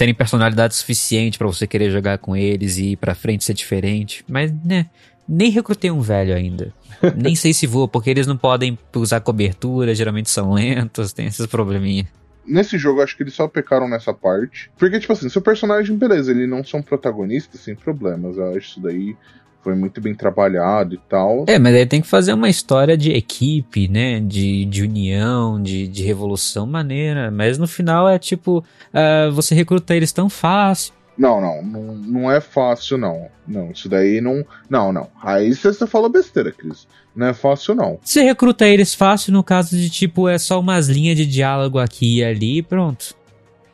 Terem personalidade suficiente pra você querer jogar com eles e ir pra frente ser diferente. Mas, né? Nem recrutei um velho ainda. Nem sei se vou, porque eles não podem usar cobertura, geralmente são lentos, tem esses probleminha. Nesse jogo, acho que eles só pecaram nessa parte. Porque, tipo assim, seu personagem, beleza, ele não são protagonistas sem problemas. Eu acho isso daí foi muito bem trabalhado e tal. É, mas aí tem que fazer uma história de equipe, né? De, de união, de, de revolução maneira. Mas no final é tipo, ah, você recruta eles tão fácil. Não, não, não, não é fácil, não. Não, isso daí não. Não, não. Aí você você fala besteira, Cris. Não é fácil, não. Você recruta eles fácil no caso de tipo, é só umas linhas de diálogo aqui e ali e pronto.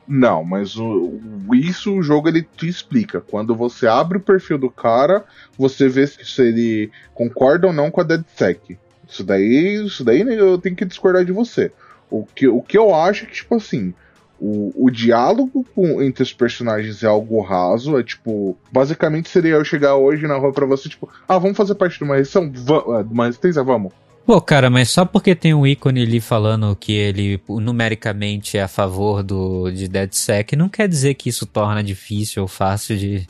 Não, mas o, isso o jogo ele te explica. Quando você abre o perfil do cara, você vê se ele concorda ou não com a DeadSec. Isso daí, isso daí eu tenho que discordar de você. O que, o que eu acho é que, tipo assim, o, o diálogo com- entre os personagens é algo raso. É tipo, basicamente seria eu chegar hoje na rua pra você, tipo, ah, vamos fazer parte de uma resistência? Va- de uma resistência? Vamos. Pô, cara, mas só porque tem um ícone ali falando que ele numericamente é a favor do de DeadSec, não quer dizer que isso torna difícil ou fácil de.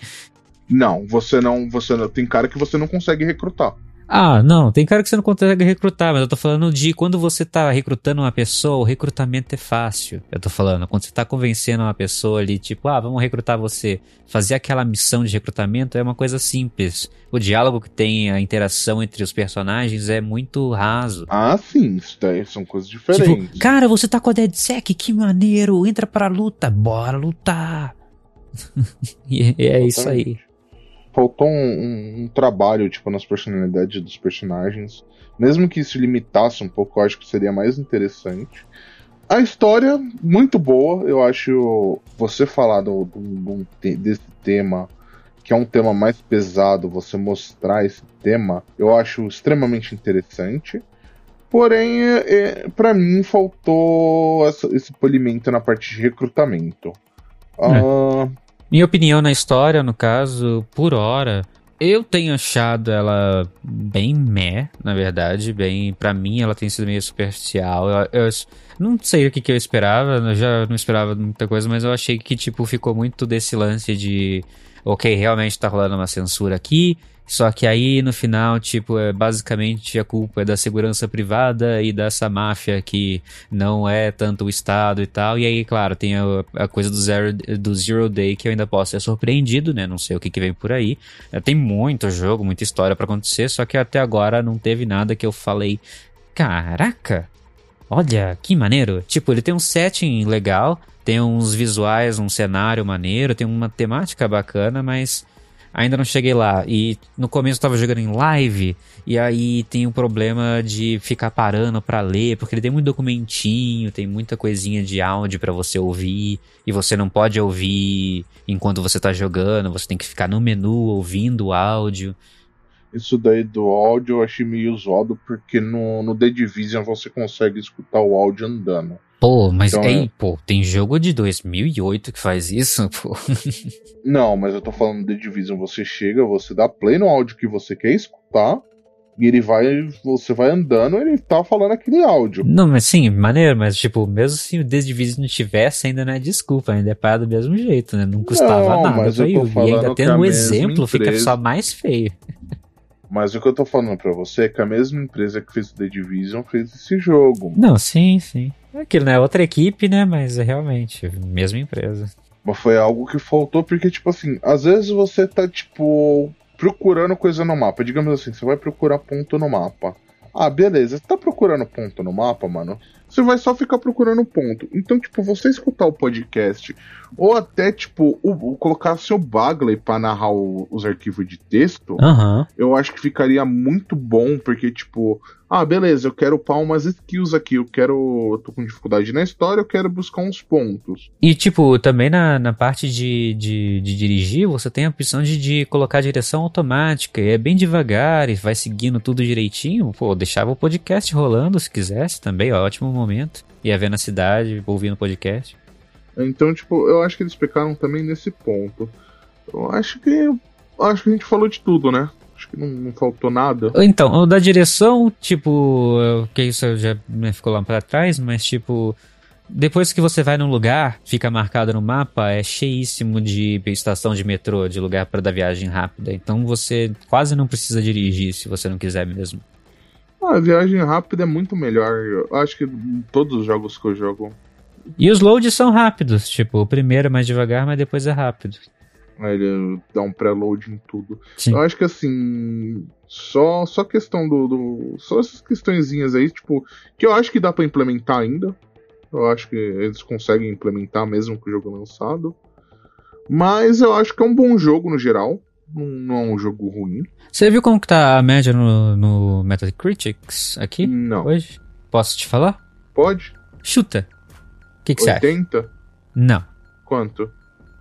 Não, você não. Você não. Tem cara que você não consegue recrutar. Ah, não, tem cara que você não consegue recrutar, mas eu tô falando de quando você tá recrutando uma pessoa, o recrutamento é fácil. Eu tô falando, quando você tá convencendo uma pessoa ali, tipo, ah, vamos recrutar você. Fazer aquela missão de recrutamento é uma coisa simples. O diálogo que tem, a interação entre os personagens é muito raso. Ah, sim, isso daí são coisas Tipo, diferentes. cara, você tá com a DeadSec, que maneiro, entra pra luta, bora lutar. e e é isso aí. Faltou um, um- um trabalho, tipo, nas personalidades dos personagens. Mesmo que isso limitasse um pouco, eu acho que seria mais interessante. A história, muito boa. Eu acho você falar do, do- do- desse tema, que é um tema mais pesado, você mostrar esse tema, eu acho extremamente interessante. Porém, é, para mim, faltou essa- esse polimento na parte de recrutamento. Ah, Minha opinião na história, no caso, por hora, eu tenho achado ela bem meh, na verdade, bem, Pra mim ela tem sido meio superficial. Eu, eu não sei o que, que eu esperava, eu já não esperava muita coisa, mas eu achei que tipo ficou muito desse lance de, ok, realmente tá rolando uma censura aqui. Só que aí no final, tipo, é basicamente a culpa é da segurança privada e dessa máfia que não é tanto o Estado e tal. E aí, claro, tem a, a coisa do zero, do zero Day que eu ainda posso ser surpreendido, né? Não sei o que, que vem por aí. É, Tem muito jogo, muita história pra acontecer, só que até agora não teve nada que eu falei. Caraca! Olha, que maneiro! Tipo, ele tem um setting legal, tem uns visuais, um cenário maneiro, tem uma temática bacana, mas ainda não cheguei lá. E no começo eu tava jogando em live, e aí tem o problema de ficar parando pra ler, porque ele tem muito documentinho, tem muita coisinha de áudio pra você ouvir, e você não pode ouvir enquanto você tá jogando, você tem que ficar no menu ouvindo o áudio. Isso daí do áudio eu achei meio zoado, porque no, no The Division você consegue escutar o áudio andando. Pô, mas Então, aí, é- pô, tem jogo de 2008 que faz isso, pô. Não, mas eu tô falando The Division, você chega, você dá play no áudio que você quer escutar, e ele vai, você vai andando, ele tá falando aquele áudio. Não, mas sim, maneiro, mas tipo, mesmo se o The Division não tivesse, ainda não é desculpa, ainda é para do mesmo jeito, né? Não custava Não, nada mas pra Yugi. E ainda tendo um exemplo, fica empresa- só mais feio. Mas o que eu tô falando pra você é que a mesma empresa que fez o The Division fez esse jogo. Não, sim, sim. É aquilo, né? Outra equipe, né? Mas é realmente, mesma empresa. Mas foi algo que faltou, porque, tipo assim, às vezes você tá, tipo, procurando coisa no mapa. Digamos assim, você vai procurar ponto no mapa. Ah, beleza, você tá procurando ponto no mapa, mano. Você vai só ficar procurando ponto. Então, tipo, você escutar o podcast, ou até, tipo, o, o- colocar seu Bagley pra narrar o- os arquivos de texto, Aham. eu acho que ficaria muito bom, porque, tipo, ah, beleza, eu quero upar umas skills aqui, eu quero. Eu tô com dificuldade na história, eu quero buscar uns pontos. E, tipo, também na, na parte de, de, de dirigir, você tem a opção de, de colocar direção automática. E é bem devagar e vai seguindo tudo direitinho. Pô, deixava o podcast rolando se quisesse também, ó, ótimo momento. Ia ver na cidade, ouvindo o podcast. Então, tipo, eu acho que eles pecaram também nesse ponto. Eu acho que. acho que a gente falou de tudo, né? Acho que não, não faltou nada. Então, o da direção, tipo, eh, que isso já né, ficou lá pra trás, mas tipo, depois que você vai num lugar, fica marcado no mapa, é cheíssimo de estação de metrô, de lugar para dar viagem rápida. Então você quase não precisa dirigir se você não quiser mesmo. Ah, a viagem rápida é muito melhor. Eu acho que em todos os jogos que eu jogo, E os loads são rápidos, tipo, o primeiro é mais devagar, mas depois é rápido. ele dá um pré-load em tudo. Sim. Eu acho que assim. Só, só questão do, do. Só essas questõezinhas aí, tipo, que eu acho que dá pra implementar ainda. Eu acho que eles conseguem implementar mesmo com o jogo lançado. Mas eu acho que é um bom jogo no geral. Não, não é um jogo ruim. Você viu como que tá a média no, no Metacritics aqui Não. hoje? Posso te falar? Pode? Chuta. O que, que você acha? 80? Não. Quanto?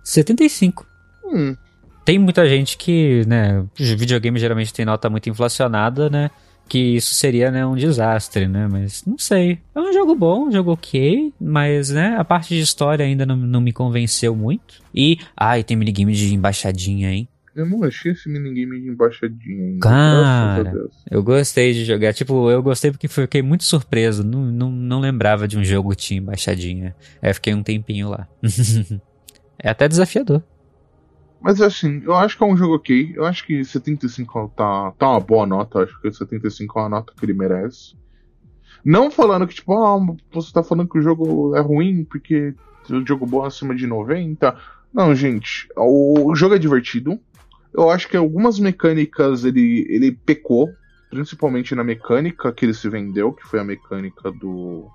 75. Hum. Tem muita gente que, né, videogame geralmente tem nota muito inflacionada, né? Que isso seria, né, um desastre, né? Mas não sei. É um jogo bom, um jogo ok, mas, né, a parte de história ainda não, não me convenceu muito. E, ai, tem minigame de embaixadinha, hein? Eu não achei esse minigame de embaixadinha ainda. Cara. Eu gostei de jogar. Tipo, eu gostei porque fiquei muito surpreso. Não, não, não lembrava de um jogo que tinha embaixadinha. Aí fiquei um tempinho lá. é até desafiador. Mas assim, eu acho que é um jogo ok. Eu acho que 75 tá, tá uma boa nota. Eu acho que 75 é uma nota que ele merece. Não falando que, tipo, ah, você tá falando que o jogo é ruim porque o jogo bom é acima de 90. Não, gente, o jogo é divertido. Eu acho que algumas mecânicas ele, ele pecou, principalmente na mecânica que ele se vendeu, que foi a mecânica do,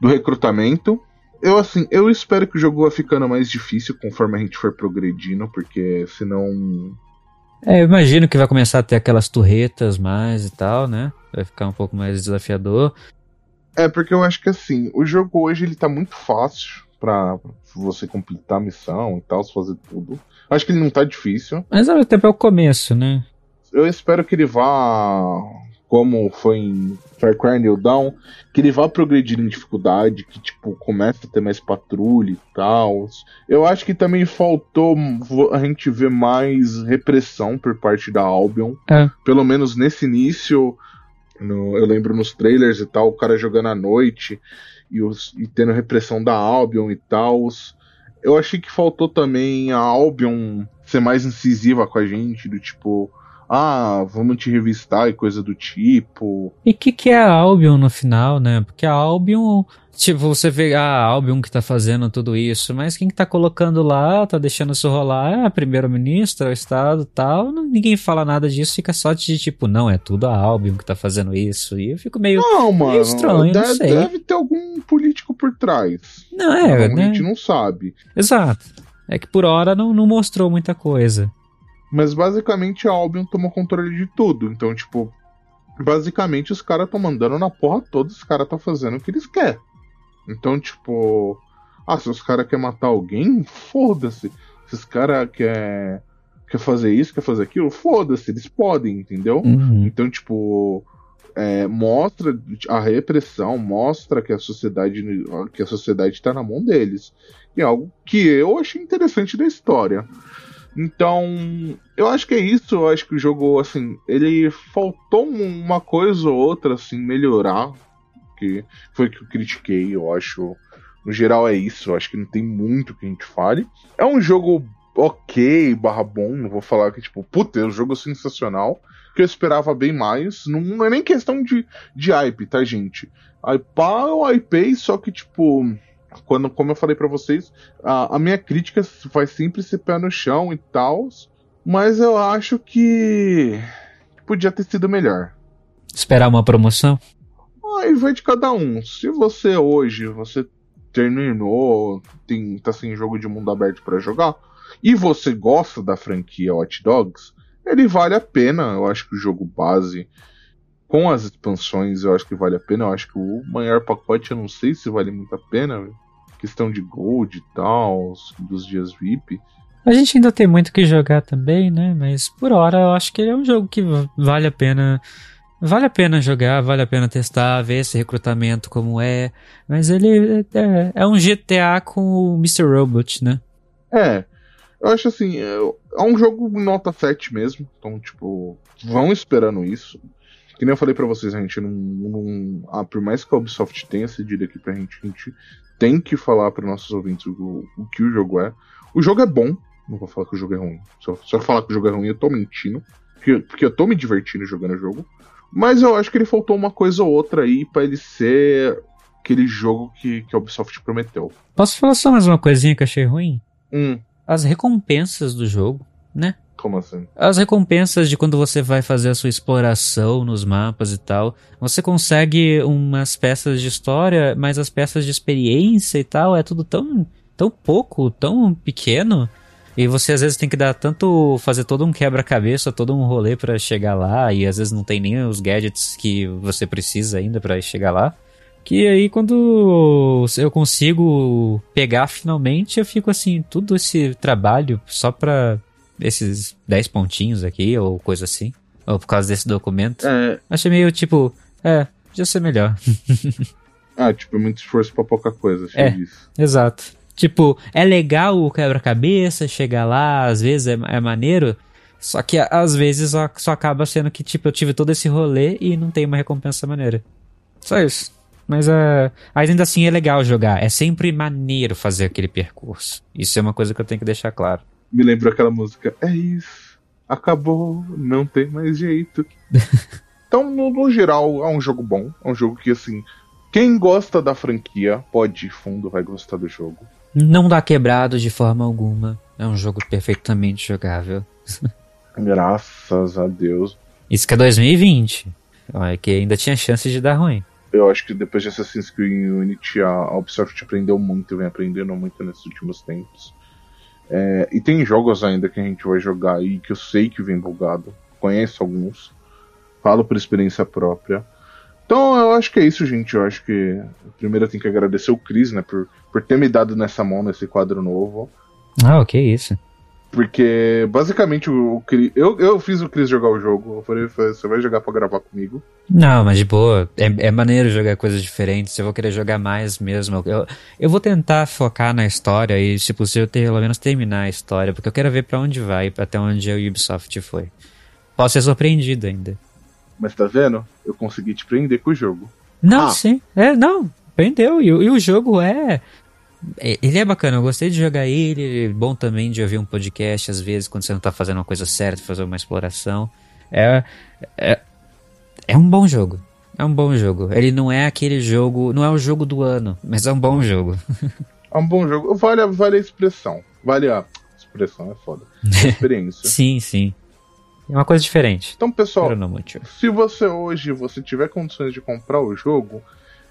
do recrutamento. Eu assim, eu espero que o jogo vá ficando mais difícil conforme a gente for progredindo, porque senão É, eu imagino que vai começar a ter aquelas turretas mais e tal, né? Vai ficar um pouco mais desafiador. É, porque eu acho que assim, o jogo hoje ele tá muito fácil pra você completar a missão e tal, fazer tudo. Acho que ele não tá difícil. Mas ao mesmo tempo é o começo, né? Eu espero que ele vá, como foi em Far Cry New Dawn, que ele vá progredir em dificuldade, que tipo, comece a ter mais patrulha e tal. Eu acho que também faltou a gente ver mais repressão por parte da Albion. É. Pelo menos nesse início, no- eu lembro nos trailers e tal, o cara jogando à noite e, os- e tendo repressão da Albion e tal. Eu achei que faltou também a Albion ser mais incisiva com a gente, do tipo, ah, vamos te revistar e coisa do tipo. E o que, que é a Albion no final, né? Porque a Albion, tipo, você vê ah, a Albion que tá fazendo tudo isso, mas quem que tá colocando lá, tá deixando isso rolar, é a primeira-ministra, o Estado tal, não- ninguém fala nada disso, fica só de tipo, não, é tudo a Albion que tá fazendo isso. E eu fico meio. Não, mano, estranho, não deve, sei. deve ter algum político por trás. Não, é, Não, né? A gente não sabe. Exato. É que por hora não, não mostrou muita coisa. Mas basicamente a Albion tomou controle de tudo. Então, tipo, basicamente os caras estão mandando na porra toda, os caras estão fazendo o que eles querem. Então, tipo, ah, se os caras querem matar alguém, foda-se. Se os caras querem quer fazer isso, quer fazer aquilo, foda-se, eles podem, entendeu? Uhum. Então, tipo, é, mostra a repressão, mostra que a sociedade que a sociedade está na mão deles. E é algo que eu achei interessante da história. Então, eu acho que é isso. Eu acho que o jogo, assim, ele faltou um- uma coisa ou outra, assim, melhorar. Que foi que eu critiquei, eu acho. No geral é isso. Eu acho que não tem muito que a gente fale. É um jogo ok, barra bom. Não vou falar que, tipo, puta, é um jogo sensacional. Que eu esperava bem mais. Não é nem questão de, de hype, tá, gente? Hypar eu hypei, só que, tipo. Quando, como eu falei pra vocês, a, a minha crítica vai sempre ser pé no chão e tal. Mas eu acho que. podia ter sido melhor. Esperar uma promoção? Aí vai de cada um. Se você hoje, você terminou, tem, tá sem jogo de mundo aberto pra jogar, e você gosta da franquia Watch Dogs, ele vale a pena. Eu acho que o jogo base, com as expansões, eu acho que vale a pena. Eu acho que o maior pacote, eu não sei se vale muito a pena. Questão de gold e tal, dos dias VIP. A gente ainda tem muito que jogar também, né? Mas por hora eu acho que ele é um jogo que va- vale a pena. Vale a pena jogar, vale a pena testar, ver esse recrutamento como é. Mas ele é, é um GTA com o Mr. Robot, né? É, eu acho assim, é é um jogo nota 7 mesmo. Então, tipo, vão esperando isso. Que nem eu falei pra vocês, a gente não. não ah, por mais que a Ubisoft tenha cedido aqui pra gente, a gente tem que falar para nossos ouvintes o, o que o jogo é. O jogo é bom, não vou falar que o jogo é ruim. Se eu falar que o jogo é ruim, eu tô mentindo. Porque, porque eu tô me divertindo jogando o jogo. Mas eu acho que ele faltou uma coisa ou outra aí pra ele ser aquele jogo que, que a Ubisoft prometeu. Posso falar só mais uma coisinha que eu achei ruim? Hum, As recompensas do jogo, né? Como assim? As recompensas de quando você vai fazer a sua exploração nos mapas e tal, você consegue umas peças de história, mas as peças de experiência e tal é tudo tão tão pouco, tão pequeno, e você às vezes tem que dar tanto. fazer todo um quebra-cabeça, todo um rolê para chegar lá, e às vezes não tem nem os gadgets que você precisa ainda para chegar lá. Que aí quando eu consigo pegar finalmente, eu fico assim, tudo esse trabalho só pra esses 10 pontinhos aqui, ou coisa assim. Ou por causa desse documento. É, Achei meio tipo, é, podia ser melhor. ah, tipo, é muito esforço pra pouca coisa, achei É. isso. Exato. Tipo, é legal o quebra-cabeça, chegar lá, às vezes é, é maneiro, só que às vezes só, só acaba sendo que, tipo, eu tive todo esse rolê e não tem uma recompensa maneira. Só isso. Mas é. Mas ainda assim é legal jogar. É sempre maneiro fazer aquele percurso. Isso é uma coisa que eu tenho que deixar claro. Me lembrou aquela música, é isso, acabou, não tem mais jeito. então, no, no geral, é um jogo bom, é um jogo que, assim, quem gosta da franquia pode ir fundo, vai gostar do jogo. Não dá quebrado de forma alguma. É um jogo perfeitamente jogável. Graças a Deus. Isso que é 2020. Olha que ainda tinha chance de dar ruim. Eu acho que depois de Assassin's Creed Unity, a a Ubisoft aprendeu muito, vem aprendendo muito nesses últimos tempos. É, e tem jogos ainda que a gente vai jogar aí que eu sei que vem bugado. Conheço alguns. Falo por experiência própria. Então eu acho que é isso, gente. Eu acho que primeiro eu tenho que agradecer o Chris, né, por, por ter me dado nessa mão nesse quadro novo. Ah, ok, isso. Porque basicamente o, Chris. Eu, eu fiz o Chris jogar o jogo. Eu falei, você vai jogar pra gravar comigo. Não, mas de boa, é, é maneiro jogar coisas diferentes, eu vou querer jogar mais mesmo. Eu, eu vou tentar focar na história e, se possível, ter, pelo menos terminar a história, porque eu quero ver pra onde vai, até onde a Ubisoft foi. Posso ser surpreendido ainda. Mas tá vendo? Eu consegui te prender com o jogo. Não, Ah. sim, é, não, prendeu, e, e o jogo é... é- Ele é bacana, eu gostei de jogar ele, é bom também de ouvir um podcast, às vezes, quando você não tá fazendo uma coisa certa, fazer uma exploração. É, é, é um bom jogo. É um bom jogo. Ele não é aquele jogo. Não é o jogo do ano, mas é um bom jogo. É um bom jogo. Vale, a- vale a expressão. Vale a. Expressão é foda. A experiência. sim, sim. É uma coisa diferente. Então, pessoal, se você hoje você tiver condições de comprar o jogo,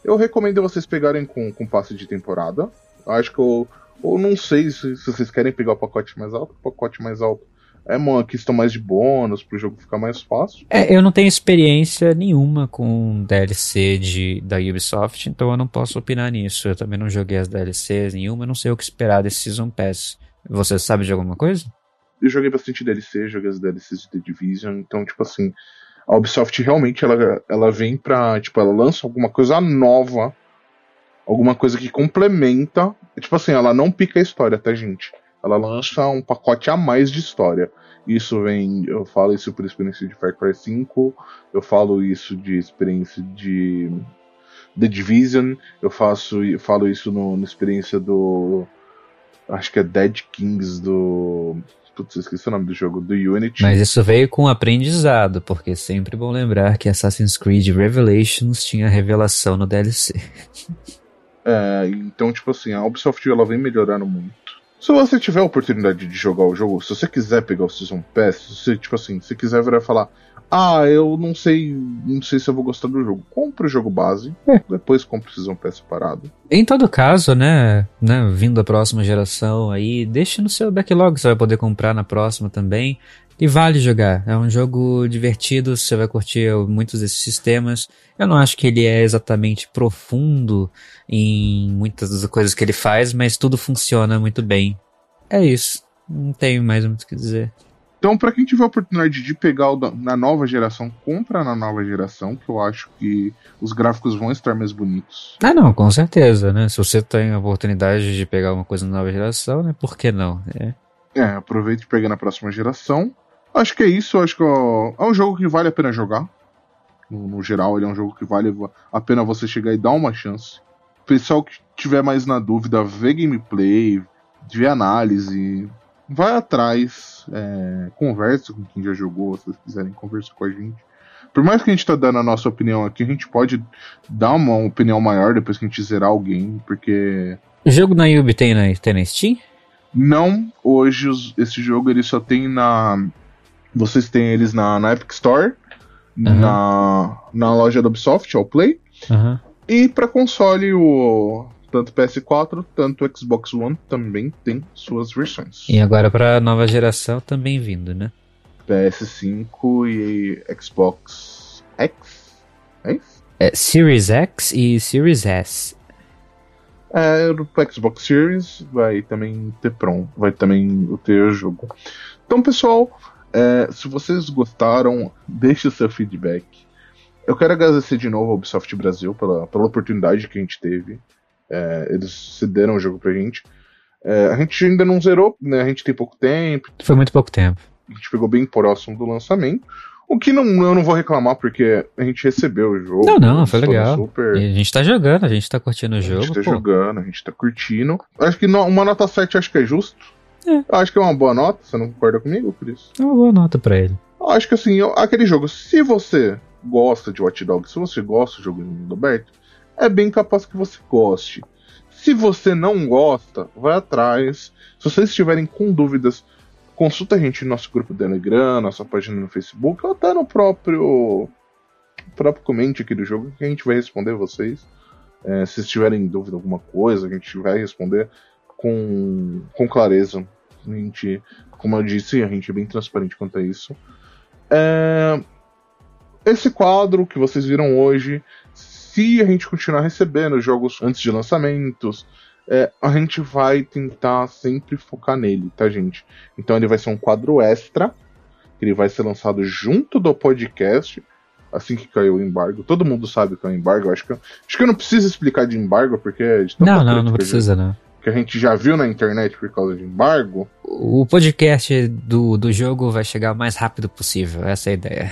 eu recomendo vocês pegarem com, com passe de temporada. Eu Acho que eu. Ou não sei se, se vocês querem pegar o pacote mais alto, o pacote mais alto é uma questão mais de bônus pro jogo ficar mais fácil. É, eu não tenho experiência nenhuma com DLC de, da Ubisoft, então eu não posso opinar nisso. Eu também não joguei as DLCs nenhuma, eu não sei o que esperar desse Season Pass. Você sabe de alguma coisa? Eu joguei bastante DLC, joguei as DLCs de The Division, então, tipo assim, a Ubisoft realmente ela, ela vem pra. Tipo, ela lança alguma coisa nova, alguma coisa que complementa. Tipo assim, ela não pica a história, tá, gente? Ela lança um pacote a mais de história. Isso vem. Eu falo isso por experiência de Far Cry 5, eu falo isso de experiência de. The Division, eu faço, eu falo isso no, na experiência do. Acho que é Dead Kings do. Putz, esqueci o nome do jogo, do Unity. Mas isso veio com aprendizado, porque é sempre bom lembrar que Assassin's Creed Revelations tinha revelação no DLC. É, então, tipo assim, a Ubisoft ela vem melhorando muito. Se você tiver a oportunidade de jogar o jogo, se você quiser pegar o Season Pass, se você, tipo assim, se quiser virar e falar, ah, eu não sei, não sei se eu vou gostar do jogo, compre o jogo base, É. depois compre o Season Pass separado. Em todo caso, né, né, vindo a próxima geração aí, deixe no seu backlog, você vai poder comprar na próxima também. E vale jogar, é um jogo divertido, você vai curtir muitos desses sistemas. Eu não acho que ele é exatamente profundo em muitas das coisas que ele faz, mas tudo funciona muito bem. É isso, não tenho mais muito o que dizer. Então, pra quem tiver a oportunidade de pegar o na nova geração, compra na nova geração, que eu acho que os gráficos vão estar mais bonitos. Ah, não, com certeza, né? Se você tem a oportunidade de pegar uma coisa na nova geração, né? Por que não? É. É, aproveite e pega na próxima geração. Acho que é isso, acho que ó, é um jogo que vale a pena jogar. No, no geral, ele é um jogo que vale a pena você chegar e dar uma chance. Pessoal que tiver mais na dúvida, vê gameplay, vê análise, vai atrás, é, conversa com quem já jogou, se vocês quiserem conversar com a gente. Por mais que a gente tá dando a nossa opinião aqui, a gente pode dar uma opinião maior depois que a gente zerar o game, porque O jogo na Ubi tem na, tem na Steam? não, hoje os- esse jogo ele só tem na. Vocês têm eles na, na Epic Store, na, na loja da Ubisoft, ao Play. Aham. E pra console, o. tanto PS4, tanto Xbox One também tem suas versões. E agora pra nova geração também vindo, né? PS5 e Xbox X? É isso? É Series X e Series S. É, no Xbox Series vai também ter pronto, vai também ter o jogo. Então, pessoal, é, se vocês gostaram, deixe o seu feedback. Eu quero agradecer de novo ao Ubisoft Brasil pela, pela oportunidade que a gente teve. É, eles cederam o jogo pra gente. É, a gente ainda não zerou, né? A gente tem pouco tempo. Foi muito pouco tempo. A gente pegou bem próximo do lançamento. O que não, eu não vou reclamar, porque a gente recebeu o jogo. Não, não, foi legal. Super, E a gente tá jogando, a gente tá curtindo o a jogo. gente tá pô. jogando, a gente tá curtindo. Acho que uma nota 7 acho que é justo. É. Eu Acho que é uma boa nota, você não concorda comigo, Cris? É uma boa nota pra ele. Eu Acho que assim, eu- aquele jogo, se você gosta de Watch Dogs, se você gosta de jogo em mundo aberto, é bem capaz que você goste. Se você não gosta, vai atrás. Se vocês estiverem com dúvidas, consulta a gente no nosso grupo do Telegram, nossa página no Facebook, ou até no próprio, próprio comente aqui do jogo, que a gente vai responder vocês. É, se vocês tiverem dúvida alguma coisa, a gente vai responder com, com clareza. A gente, como eu disse, a gente é bem transparente quanto a isso. É, esse quadro que vocês viram hoje, se a gente continuar recebendo jogos antes de lançamentos, é, a gente vai tentar sempre focar nele, tá, gente? Então ele vai ser um quadro extra, ele vai ser lançado junto do podcast, assim que caiu o embargo. Todo mundo sabe que é o embargo, acho que, eu- acho que eu não preciso explicar de embargo, porque é de Não, não, não precisa não. Que a gente já viu na internet por causa de embargo. O podcast do, do jogo vai chegar o mais rápido possível, essa é a ideia.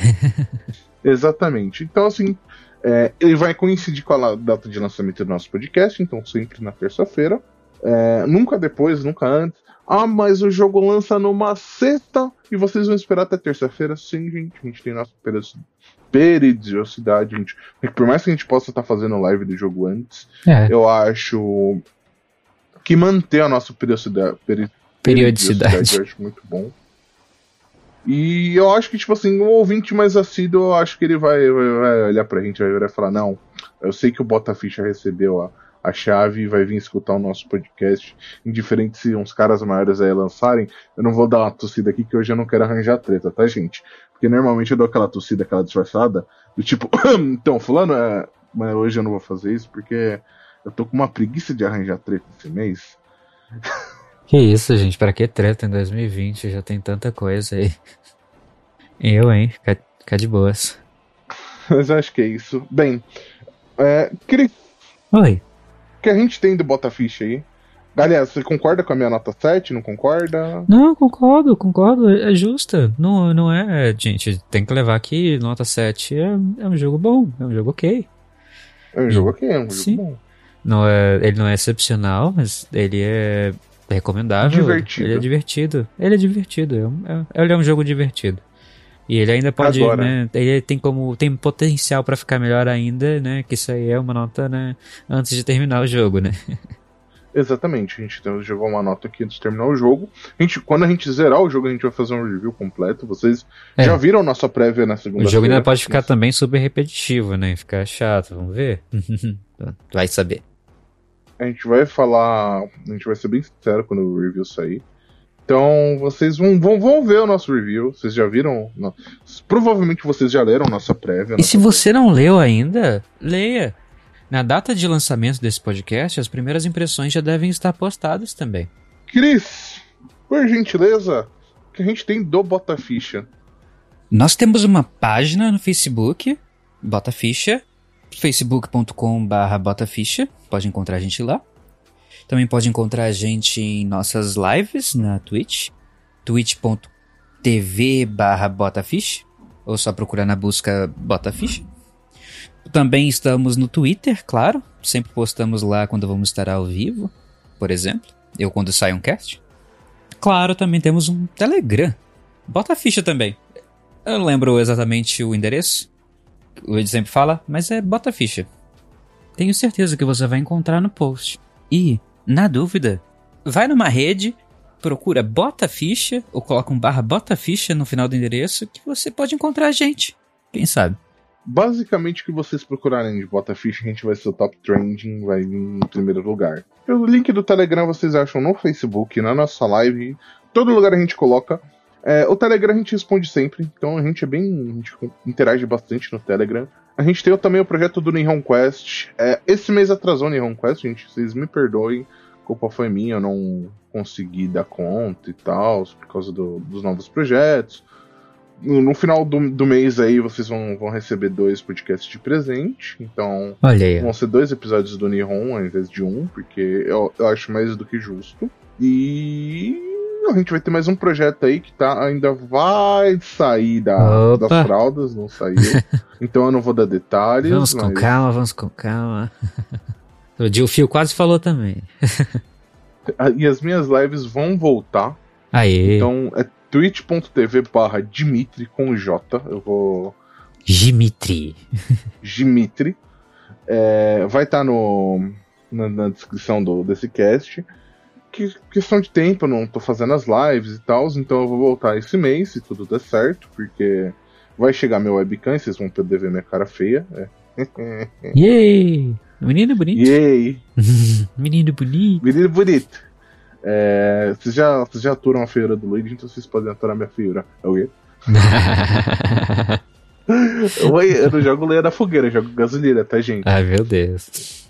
Exatamente. Então, assim, é, ele vai coincidir com a data de lançamento do nosso podcast, então sempre na terça-feira. É, nunca depois, nunca antes. Ah, mas o jogo lança numa sexta e vocês vão esperar até terça-feira? Sim, gente. A gente tem nossa periodic- periodicidade. gente. Por mais que a gente possa estar fazendo live do jogo antes, É, eu acho que manter a nossa periodicidade, peri- periodicidade. eu acho muito bom. E eu acho que, tipo assim, um ouvinte mais assíduo, eu acho que ele vai, vai- olhar pra gente vai, vai falar, não, eu sei que o Bota Ficha recebeu a, a chave e vai vir escutar o nosso podcast. Indiferente se uns caras maiores aí lançarem, eu não vou dar uma tossida aqui que hoje eu não quero arranjar treta, tá, gente? Porque normalmente eu dou aquela tossida, aquela disfarçada, do tipo, então, fulano, é... mas hoje eu não vou fazer isso porque eu tô com uma preguiça de arranjar treta esse mês. Que isso, gente, pra que treta em 2020? Já tem tanta coisa aí. Eu, hein? Fica, fica de boas. Mas eu acho que é isso. Bem, é, Cris, Oi. o que a gente tem do Botafish aí? Aliás, você concorda com a minha nota 7? Não concorda? Não, concordo, concordo, é justa. Não, não é, gente, tem que levar aqui, nota 7 é, é um jogo bom, é um jogo ok. É um jogo aqui, é um Sim. jogo bom. Não é, ele não é excepcional, mas ele é recomendável. Divertido. Ele é divertido. Ele é divertido. É um, é- ele é um jogo divertido. E ele ainda pode, Agora. né? Ele tem como tem potencial pra ficar melhor ainda, né? Que isso aí é uma nota, né? Antes de terminar o jogo, né? Exatamente, a gente jogou uma nota aqui antes de terminar o jogo. A gente, quando a gente zerar o jogo, a gente vai fazer um review completo. Vocês É. já viram nossa prévia na segunda O jogo ainda pode ficar também super repetitivo, né? Ficar chato, vamos ver. Vai saber. A gente vai falar. A gente vai ser bem sincero quando o review sair. Então, vocês vão, vão, vão ver o nosso review. Vocês já viram? Não. Provavelmente vocês já leram nossa prévia. E nossa se você não leu ainda, leia. Na data de lançamento desse podcast, as primeiras impressões já devem estar postadas também. Cris, por gentileza, o que a gente tem do Bota Ficha? Nós temos uma página no Facebook, Bota Ficha, facebook.com.br botaficha, pode encontrar a gente lá. Também pode encontrar a gente em nossas lives na Twitch, twitch.tv barra botaficha, ou só procurar na busca Botaficha. Também estamos no Twitter, claro, sempre postamos lá quando vamos estar ao vivo, por exemplo, eu quando sai um cast. Claro, também temos um Telegram, Bota Ficha também. Eu não lembro exatamente o endereço. O Ed sempre fala, mas é bota ficha. Tenho certeza que você vai encontrar no post. E, na dúvida, vai numa rede, procura bota ficha ou coloca um barra bota ficha no final do endereço que você pode encontrar a gente. Quem sabe? Basicamente, o que vocês procurarem de Botafish, a gente vai ser o top trending, vai vir em primeiro lugar. O link do Telegram vocês acham no Facebook, na nossa live, todo lugar a gente coloca. É, o Telegram a gente responde sempre, então a gente é bem. A gente interage bastante no Telegram. A gente tem também o projeto do Nihon Quest. É, esse mês atrasou o Nihon Quest, gente, vocês me perdoem. A culpa foi minha, eu não consegui dar conta e tal, por causa do, dos novos projetos no, no final do, do mês aí vocês vão, vão receber dois podcasts de presente. Então Olha aí. vão ser dois episódios do Nihon ao invés de um, porque eu, eu acho mais do que justo. E a gente vai ter mais um projeto aí que tá, ainda vai sair da, das fraldas, não saiu. então eu não vou dar detalhes. Vamos com mas- calma, vamos com calma. O Gil Fio quase falou também. Ah, E as minhas lives vão voltar. Aê, Então é twitch.tv barra Dimitri com J. Eu vou. Dimitri. Dimitri. É, vai estar no na, na descrição do, desse cast. Que questão de tempo, eu não tô fazendo as lives e tal, então eu vou voltar esse mês, se tudo der certo, porque vai chegar meu webcam e vocês vão poder ver minha cara feia. É. Yay! Menino bonito. Yay! Menino bonito. Menino bonito! É, vocês, já, vocês já aturam a feira do Luigi, então vocês podem aturar minha feira. É o quê? Oi, eu não jogo lenha da fogueira, eu jogo gasolina, tá, gente? Ai, meu Deus.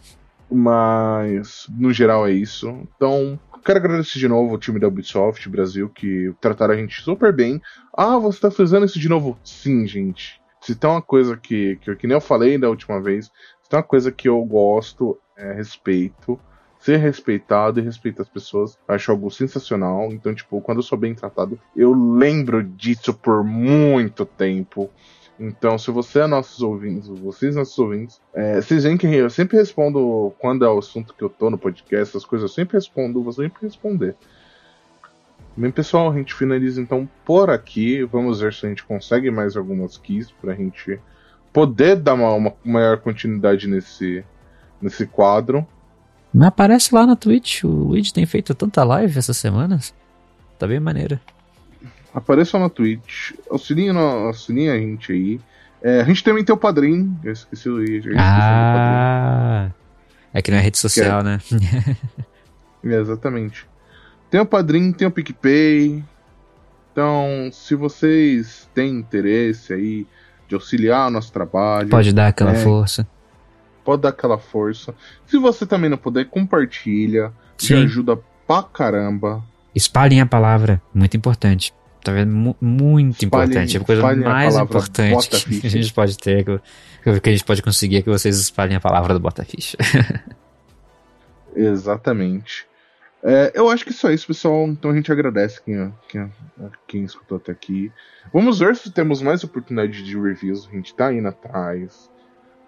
Mas, no geral, é isso. Então, quero agradecer de novo o time da Ubisoft Brasil, que trataram a gente super bem. Ah, você tá fazendo isso de novo? Sim, gente. Se tem uma coisa que, que, que nem eu falei da última vez, se tem uma coisa que eu gosto, é respeito. Ser respeitado e respeitar as pessoas, acho algo sensacional. Então, tipo, quando eu sou bem tratado, eu lembro disso por muito tempo. Então, se você é nossos ouvintes, vocês nossos ouvintes, é, vocês veem que eu sempre respondo quando é o assunto que eu tô no podcast, essas coisas, eu sempre respondo, vou sempre responder. Bem, pessoal, a gente finaliza então por aqui. Vamos ver se a gente consegue mais algumas keys pra gente poder dar uma, uma maior continuidade nesse, nesse quadro. Mas aparece lá na Twitch. O Luigi tem feito tanta live essas semanas. Tá bem maneiro. Apareçam na Twitch, auxiliem, no- auxiliem a gente aí. É, a gente também tem o padrinho, eu esqueci o eu esqueci do padrinho. Ah! É que não é rede social, né? É, exatamente. Tem o Padrim, tem o PicPay. Então, se vocês têm interesse aí de auxiliar o nosso trabalho, Pode dar aquela É. força. pode dar aquela força. Se você também não puder, compartilha. Sim. ajuda pra caramba. Espalhem a palavra. Muito importante. Tá vendo? Mu- muito Espalhem- importante. É a coisa a mais palavra importante que a gente pode ter, que, que a gente pode conseguir é que vocês espalhem a palavra do Bota Ficha. Exatamente. É, eu acho que só isso, pessoal. Então a gente agradece quem, quem, quem escutou até aqui. Vamos ver se temos mais oportunidade de reviews. A gente tá indo atrás.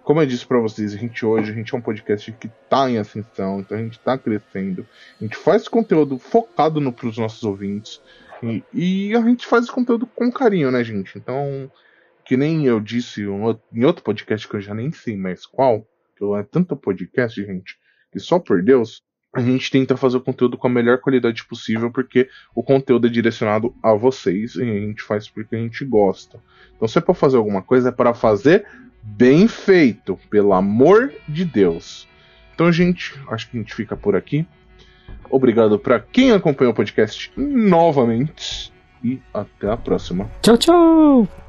Como eu disse pra vocês, a gente hoje a gente é um podcast que tá em ascensão, então a gente tá crescendo. A gente faz conteúdo focado no, pros nossos ouvintes. E, e a gente faz esse conteúdo com carinho, né, gente? Então, que nem eu disse em outro- podcast que eu já nem sei mais qual, que é tanto podcast, gente, que só por Deus, a gente tenta fazer o conteúdo com a melhor qualidade possível, porque o conteúdo é direcionado a vocês e a gente faz porque a gente gosta. Então, se é para fazer alguma coisa, é para fazer bem feito, pelo amor de Deus. Então, gente, acho que a gente fica por aqui. Obrigado para quem acompanhou o podcast novamente e até a próxima. tchau, tchau!